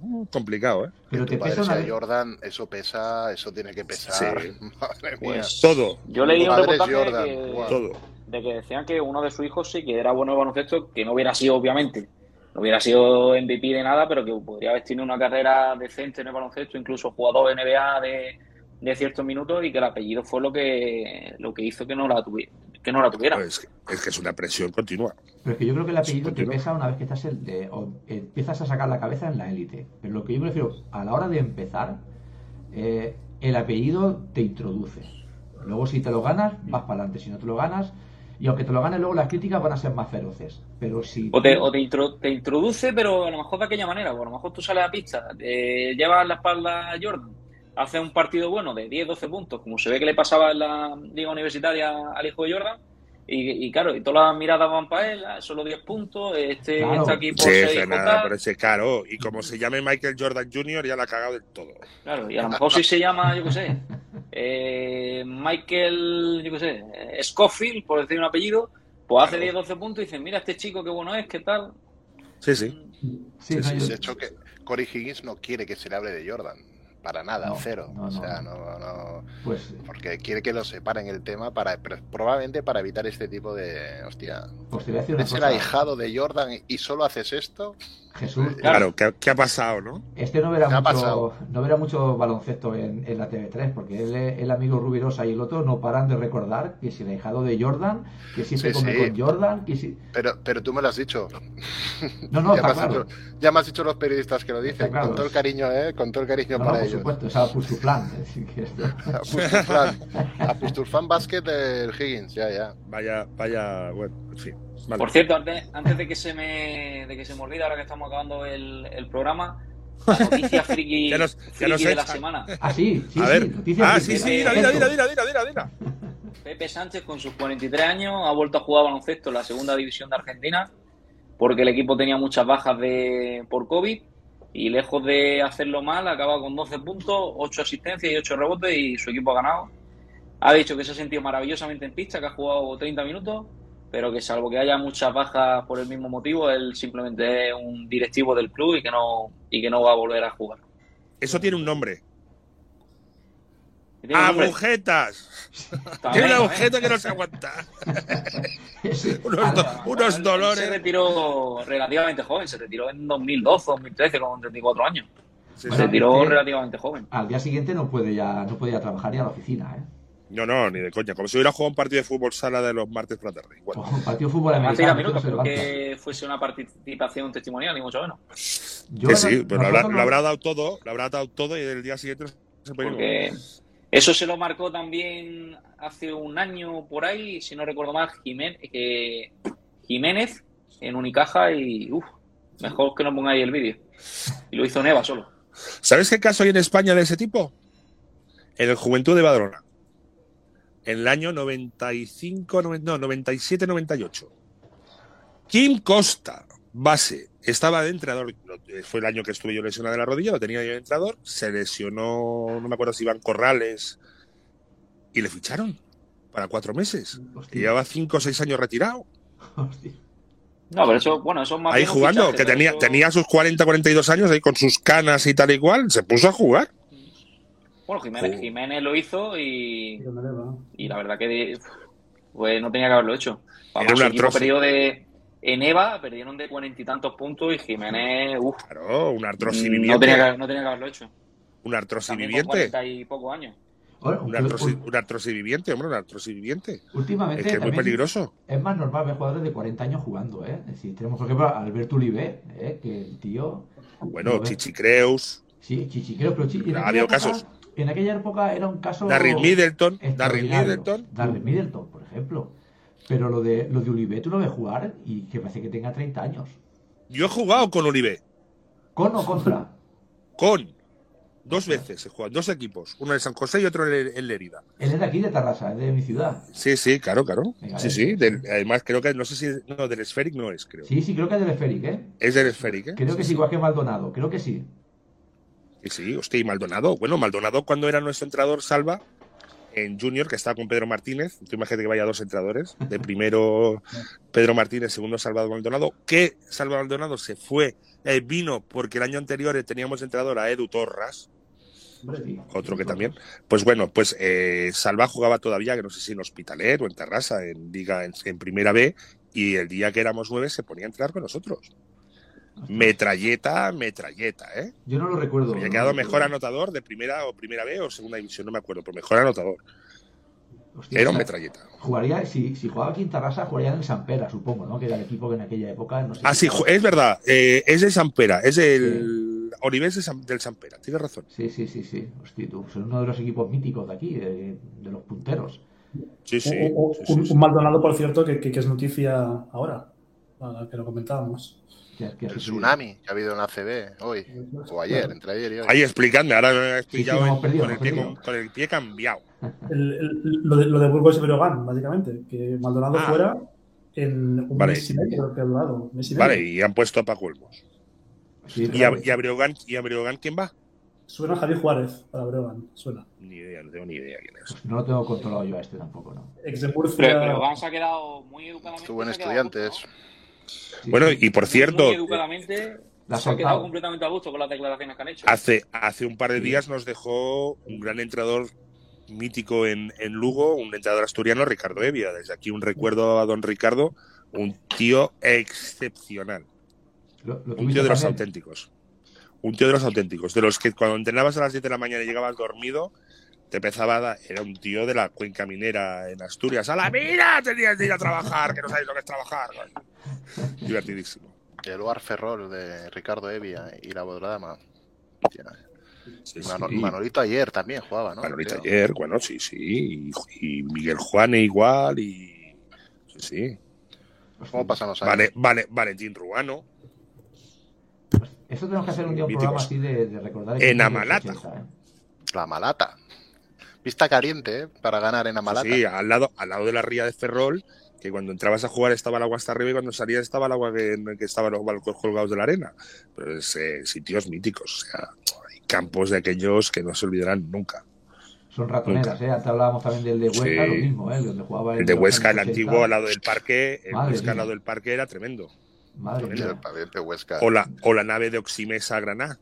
mm, complicado, ¿eh? pero Tu te padre pesa una vez. Jordan, eso pesa, eso tiene que pesar. Sí. (laughs) Madre mía. Pues Todo, yo leí un reportaje Jordan, que, guau. todo. de que decían que uno de sus hijos sí que era bueno en baloncesto, que no hubiera sido, obviamente, no hubiera sido MVP de nada, pero que podría haber tenido una carrera decente en el baloncesto, incluso jugador NBA de, de ciertos minutos, y que el apellido fue lo que lo que hizo que no la tuviera. Que no la tuviera. Pues, es que es una presión continua. Pero es que yo creo que el apellido te pesa una vez que estás el de- o empiezas a sacar la cabeza en la élite. Pero lo que yo prefiero, a la hora de empezar, eh, el apellido te introduce. Luego si te lo ganas, vas para adelante. Si no te lo ganas, y aunque te lo ganes, luego las críticas van a ser más feroces. Pero si... O te, o te, intro- te introduce, pero a lo mejor de aquella manera. pues a lo mejor tú sales a pista, te llevas la espalda a Jordan, haces un partido bueno de 10-12 puntos, como se ve que le pasaba en la liga universitaria al hijo de Jordan. Y, y claro, y todas las miradas van para él, ah, solo 10 puntos, este Claro. está aquí por Sí, 6 que nada, pero ese caro. Y como se llame Michael Jordan Jr., ya la ha cagado del todo. Claro, y a lo mejor si se llama, yo qué sé, eh, Michael, yo qué sé, eh, Scofield, por decir un apellido, pues hace 10-12 puntos y dicen, mira este chico qué bueno es, qué tal. Sí, sí. Sí, De hecho, que Corey Higgins no quiere que se le hable de Jordan. Para nada, No, cero. no, o sea, no, no. Pues, Porque quiere que lo separen el tema para probablemente para evitar este tipo de. Hostia. pues te voy a decir una ¿Eres el ahijado de Jordan y solo haces esto? Jesús, Claro, ¿qué, qué ha pasado, no? Este no verá ¿Qué ha mucho, no verá mucho baloncesto en, en la TV3, porque él, el amigo Rubirosa y el otro no paran de recordar que si el ahijado de Jordan, que siempre Sí, come sí. con Jordan, que si... Pero, pero tú me lo has dicho. No, no, (laughs) ya, está me has claro. dicho ya me has dicho los periodistas que lo dicen. Está claro. Con todo el cariño, ¿eh? Con todo el cariño No, no, para por ellos. supuesto, o sea, esto- A Pusturfan Basket del Higgins, ya, ya. Vaya, vaya, bueno, en fin. Vale. Por cierto, antes, antes de que se me de que se me olvide, ahora que estamos acabando el, el programa, la noticia (laughs) friki, Ya nos- ya friki nos de la semana. Ah, sí, sí, a sí, ver. noticias ah, sí, sí, dila, dila, dila, dila, dila, dila. Pepe Sánchez, con sus 43 años, ha vuelto a jugar baloncesto en la segunda división de Argentina, porque el equipo tenía muchas bajas de por COVID, y lejos de hacerlo mal, acaba con 12 puntos, 8 asistencias y 8 rebotes, y su equipo ha ganado. Ha dicho que se ha sentido maravillosamente en pista, que ha jugado 30 minutos, pero que salvo que haya muchas bajas por el mismo motivo, él simplemente es un directivo del club y que no, y que no va a volver a jugar. Eso tiene un nombre. Tiene. ¡Agujetas! También, Tiene una agujeta que no se aguanta. (laughs) Unos, do- unos Él- él Se dolores. retiró relativamente joven, se retiró en 2012, 2013 con 34 años. Sí, Se retiró relativamente joven. Al día siguiente no puede ya no puede ya trabajar ni a la oficina, ¿eh? No, no, ni de coña. Como si hubiera jugado un partido de fútbol sala de los martes por la tarde. Igual. O un partido de fútbol americano. minutos, pero que fuese una participación testimonial, ni mucho menos. Yo Que sí, pero lo habrá, no- dado todo, lo habrá dado todo y el día siguiente se puede eso se lo marcó también hace un año por ahí, si no recuerdo mal, Jiménez, que Jiménez en Unicaja y uff, mejor que no pongáis el vídeo. Y lo hizo Neva solo. ¿Sabes qué caso hay en España de ese tipo? En el Juventud de Badalona. En el año 95, noven- no, 97, 98. Kim Costa, base, estaba de entrenador. Fue el año que estuve yo lesionado de la rodilla, lo tenía yo de entrenador. Se lesionó, no me acuerdo si Iván Corrales. Y le ficharon para cuatro meses. Y Hostia, llevaba cinco o seis años retirado. hostia. No, pero eso, bueno, eso es más Ahí jugando, fichaje, que tenía, eso- tenía sus 40, 42 años ahí con sus canas y tal y cual. Se puso a jugar. Bueno, Jiménez, lo hizo y, Pero y la verdad que pues no tenía que haberlo hecho. Era Vamos, equipo artrosis. perdió de en EVA, perdieron de cuarenta y tantos puntos y Jiménez, uff, Claro, un artrosis no viviente. tenía, que, no tenía que haberlo hecho. Un artrosis También con viviente. cuarenta y pocos años. Bueno, Un artrosis, un artrosis viviente, hombre, un artrosis viviente. últimamente Es que es muy peligroso. es más normal ver jugadores de 40 años jugando, ¿eh? Es decir, tenemos por ejemplo a Alberto Uribe, ¿eh? que el tío... Bueno, Chichi Creus, Sí, chichiquero, pero chi- en Ha habido época- En aquella época era un caso... Darryl Middleton, Darryl. Middleton. Darryl Middleton, por ejemplo. Pero lo de, lo de Uribe, tú lo ves jugar y que parece que tenga 30 años. Yo he jugado con Uribe, ¿Con o contra? con dos veces he jugado, dos equipos, uno en San José y otro en, Lérida. Él es de aquí, de Tarrasa, es de mi ciudad. Sí, sí, claro, claro. Venga, Sí, sí. del- además, creo que, no sé si, no, del Spheric no es, creo. Sí, sí, creo que es del Esferic, ¿eh? Es del Spheric, ¿eh? Creo que es igual que Maldonado, creo que sí. Sí, sí, hostia, y Maldonado. Bueno, Maldonado cuando era nuestro entrenador Salva, en Junior, que estaba con Pedro Martínez. Tú imagínate que vaya dos entrenadores. De (laughs) primero Pedro Martínez, segundo Salvador Maldonado. Que Salvador Maldonado se fue, eh, vino porque el año anterior teníamos entrenador a Edu Torras. Otro que también. Pues bueno, pues eh, Salva jugaba todavía, que no sé si en Hospitalet o en Terrassa, en Liga en, en Primera B, y el día que éramos nueve se ponía a entrenar con nosotros. Metralleta, metralleta, ¿eh? Yo no lo recuerdo. Había no quedado mejor recuerdo. anotador de primera o primera B o segunda división, no me acuerdo, pero mejor anotador. Hostia, Era un metralleta. Jugaría, si, si jugaba aquí en Tarrasa, jugaría en el Sampera, supongo, ¿no? Que era el equipo que en aquella época. No sé Ah, sí, es verdad, eh, es de Sampera, es el de San- del Sampera, tienes razón. Sí, sí, sí, sí. Hostia, tú, son uno de los equipos míticos de aquí, de, de los punteros. Sí, sí. O- o- sí, sí, un, sí. un Maldonado, por cierto, que, que- que es noticia ahora, ah, que lo comentábamos. Que, que ha El tsunami que ha habido en la CB hoy, o ayer, entre ayer y hoy. Ahí, explicadme, ahora me Sí, sí, en- perdido, con, el pie, con, con el pie cambiado. (laughs) El- el- lo, de, lo de Burgos y Breogán, básicamente, que Maldonado Ah. fuera en un Vale. mes y medio, creo que ha durado. un mes y medio. Vale, y han puesto a Paco Olmos. Sí, ¿Y a, y a Breogán, ¿Y a Breogán quién va? Suena Javier Juárez para Breogán, suena. Ni idea, no tengo ni idea quién es. Pues no lo tengo controlado yo a este tampoco, ¿no? Ex de Pero, Murcia. pero se ha quedado muy educadamente. Qué buen se ha quedado a gusto, estudiante es. ¿no? Bueno, y por cierto, Muy educadamente La ha se ha quedado soltado. completamente a gusto con las declaraciones que han hecho. hace, hace un par de días nos dejó un gran entrenador mítico en, en Lugo, un entrenador asturiano, Ricardo Evia. Desde aquí un recuerdo a don Ricardo, un tío excepcional. Lo- lo Un tío de los también. auténticos. Un tío de los auténticos. De los que cuando entrenabas a las 7 de la mañana y llegabas dormido, te empezaba a dar. Era un tío de la cuenca minera en Asturias. ¡A la mina! Tenías que ir a trabajar, que no sabéis lo que es trabajar. Divertidísimo. El Ferrol de Ricardo Evia y la Bodradama. Sí, Mano- sí. Manolito ayer también jugaba, ¿no? Manolito Creo. ayer, bueno, sí, sí. Y, y Miguel Juane igual. Y. Sí, sí. ¿Cómo pasan los años? Vale, vale, Valentín Ruano. Eso tenemos que hacer un día un Míticos. programa así de, de recordar. En de Amalata. 80, ¿eh? La Malata. Vista caliente, ¿eh? Para ganar en Amalata. Sí, al lado, al lado de la ría de Ferrol, que cuando entrabas a jugar estaba el agua hasta arriba y cuando salías estaba el agua que, que estaban los balcos colgados de la arena. Pero es eh, sitios míticos, o sea, hay campos de aquellos que no se olvidarán nunca. Son ratoneras, ¿eh? Antes hablábamos también del de Huesca, Sí. lo mismo, ¿eh? Donde jugaba El de Huesca, el años 80. antiguo, al lado del parque, el Madre Huesca al lado del parque era tremendo. Madre mía. O la, o la nave de Oximesa Graná,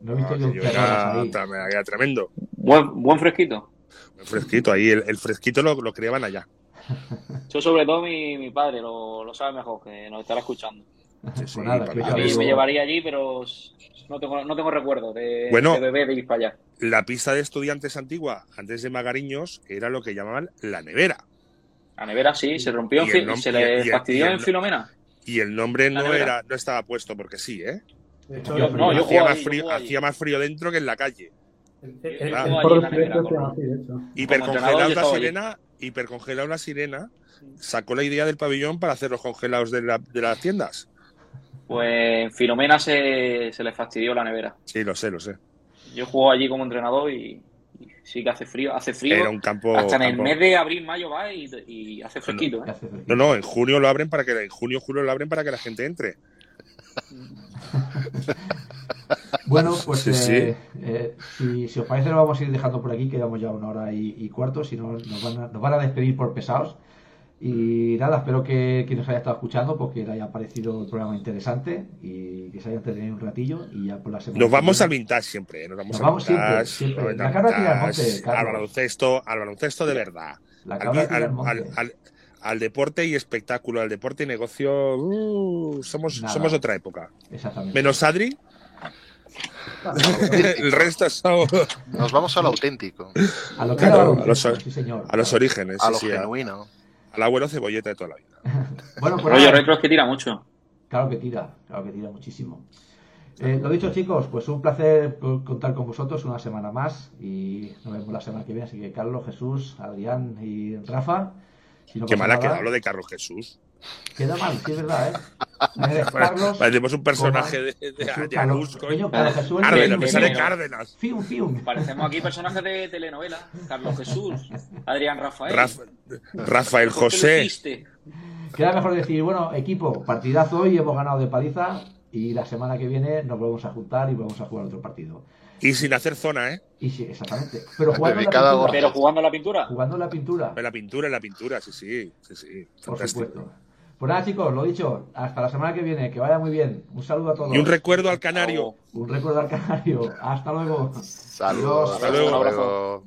No he visto yo aquello perras era, ahí. era tremendo. Buen, buen fresquito. El fresquito, ahí el, el fresquito lo, lo criaban allá. Yo, sobre todo, mi, mi padre lo, lo sabe mejor, que nos estará escuchando. Sí, sí, Pues nada, A mí me llevaría allí, pero no tengo, no tengo recuerdo de, Bueno. de bebé de ir para allá. La pista de estudiantes antigua, antes de Magariños, era lo que llamaban la nevera. La nevera sí, se rompió, en Y se le y el- fastidió y el- en Filomena. Y el nombre ¿La no era, no estaba puesto porque sí, ¿eh? De hecho, Yo- el- no, yo hacía, más yo frío, hacía más frío dentro que en la calle. En la sirena, hipercongelados la sirena, sacó la idea del pabellón para hacer los congelados de, la- de las tiendas. Pues en Filomena se, se le fastidió la nevera. Sí, lo sé, lo sé. Yo juego allí como entrenador y, y sí que hace frío. Hace frío. Era un campo. Hasta en el mes de abril, mayo va y, y hace fresquito. ¿Qué ¿eh? hace fresquito? No, no, en junio lo abren para que en junio, julio lo abren para que la gente entre. (laughs) Bueno, pues Sí, sí. eh, eh, si, si os parece lo vamos a ir dejando por aquí, quedamos ya una hora y, y cuarto, si no nos van, a, nos van a despedir por pesados. Y nada, espero que quien nos haya estado escuchando, porque le haya parecido el programa interesante y que se haya entretenido un ratillo y ya por la semana. Nos vamos al vintage siempre, ¿eh? nos vamos Nos al vamos siempre, vintage, siempre. al La tira al al baloncesto, al baloncesto de verdad. La al, al- al al- deporte y espectáculo, al deporte y negocio, uh, somos, Nada. somos otra época. Exactamente. Menos Adri, (laughs) el resto es Nos vamos a lo auténtico, A lo que Claro, era a los- sí, señor. a los orígenes, a sí, lo sí, a- genuino. al abuelo cebolleta de toda la vida. (laughs) Bueno, pues Rollo retro es que tira mucho. Claro que tira, claro que tira muchísimo. Eh, lo dicho, chicos, pues un placer co- contar con vosotros una semana más y nos vemos la semana que viene. Así que Carlos, Jesús, Adrián y Rafa. Si no Qué pasa mal ha nada, quedado lo de Carlos Jesús. Queda mal, sí es verdad, ¿eh? Carlos, Parecemos un personaje de, de, Jesús, de Carlos- Anus, coño. coño, Carlos Jesús, Cárdenas, me sale Cárdenas. Fium, fium. Parecemos aquí personajes de telenovela. Carlos Jesús, Adrián Rafael. Raf- Rafael ¿Por qué lo José. Queda mejor decir, bueno, equipo, partidazo hoy, hemos ganado de paliza y la semana que viene nos volvemos a juntar y vamos a jugar otro partido. Y sin hacer zona, ¿eh? Y sí, exactamente. Pero jugando la pintura. Pero jugando la pintura. Jugando la pintura, En la pintura, en la pintura, sí, sí. sí, sí. por supuesto. Pues nada, chicos, lo dicho, hasta la semana que viene, que vaya muy bien. Un saludo a todos. Y un recuerdo al canario. Un recuerdo al canario. Hasta luego. Saludos. Hasta luego. Hasta luego.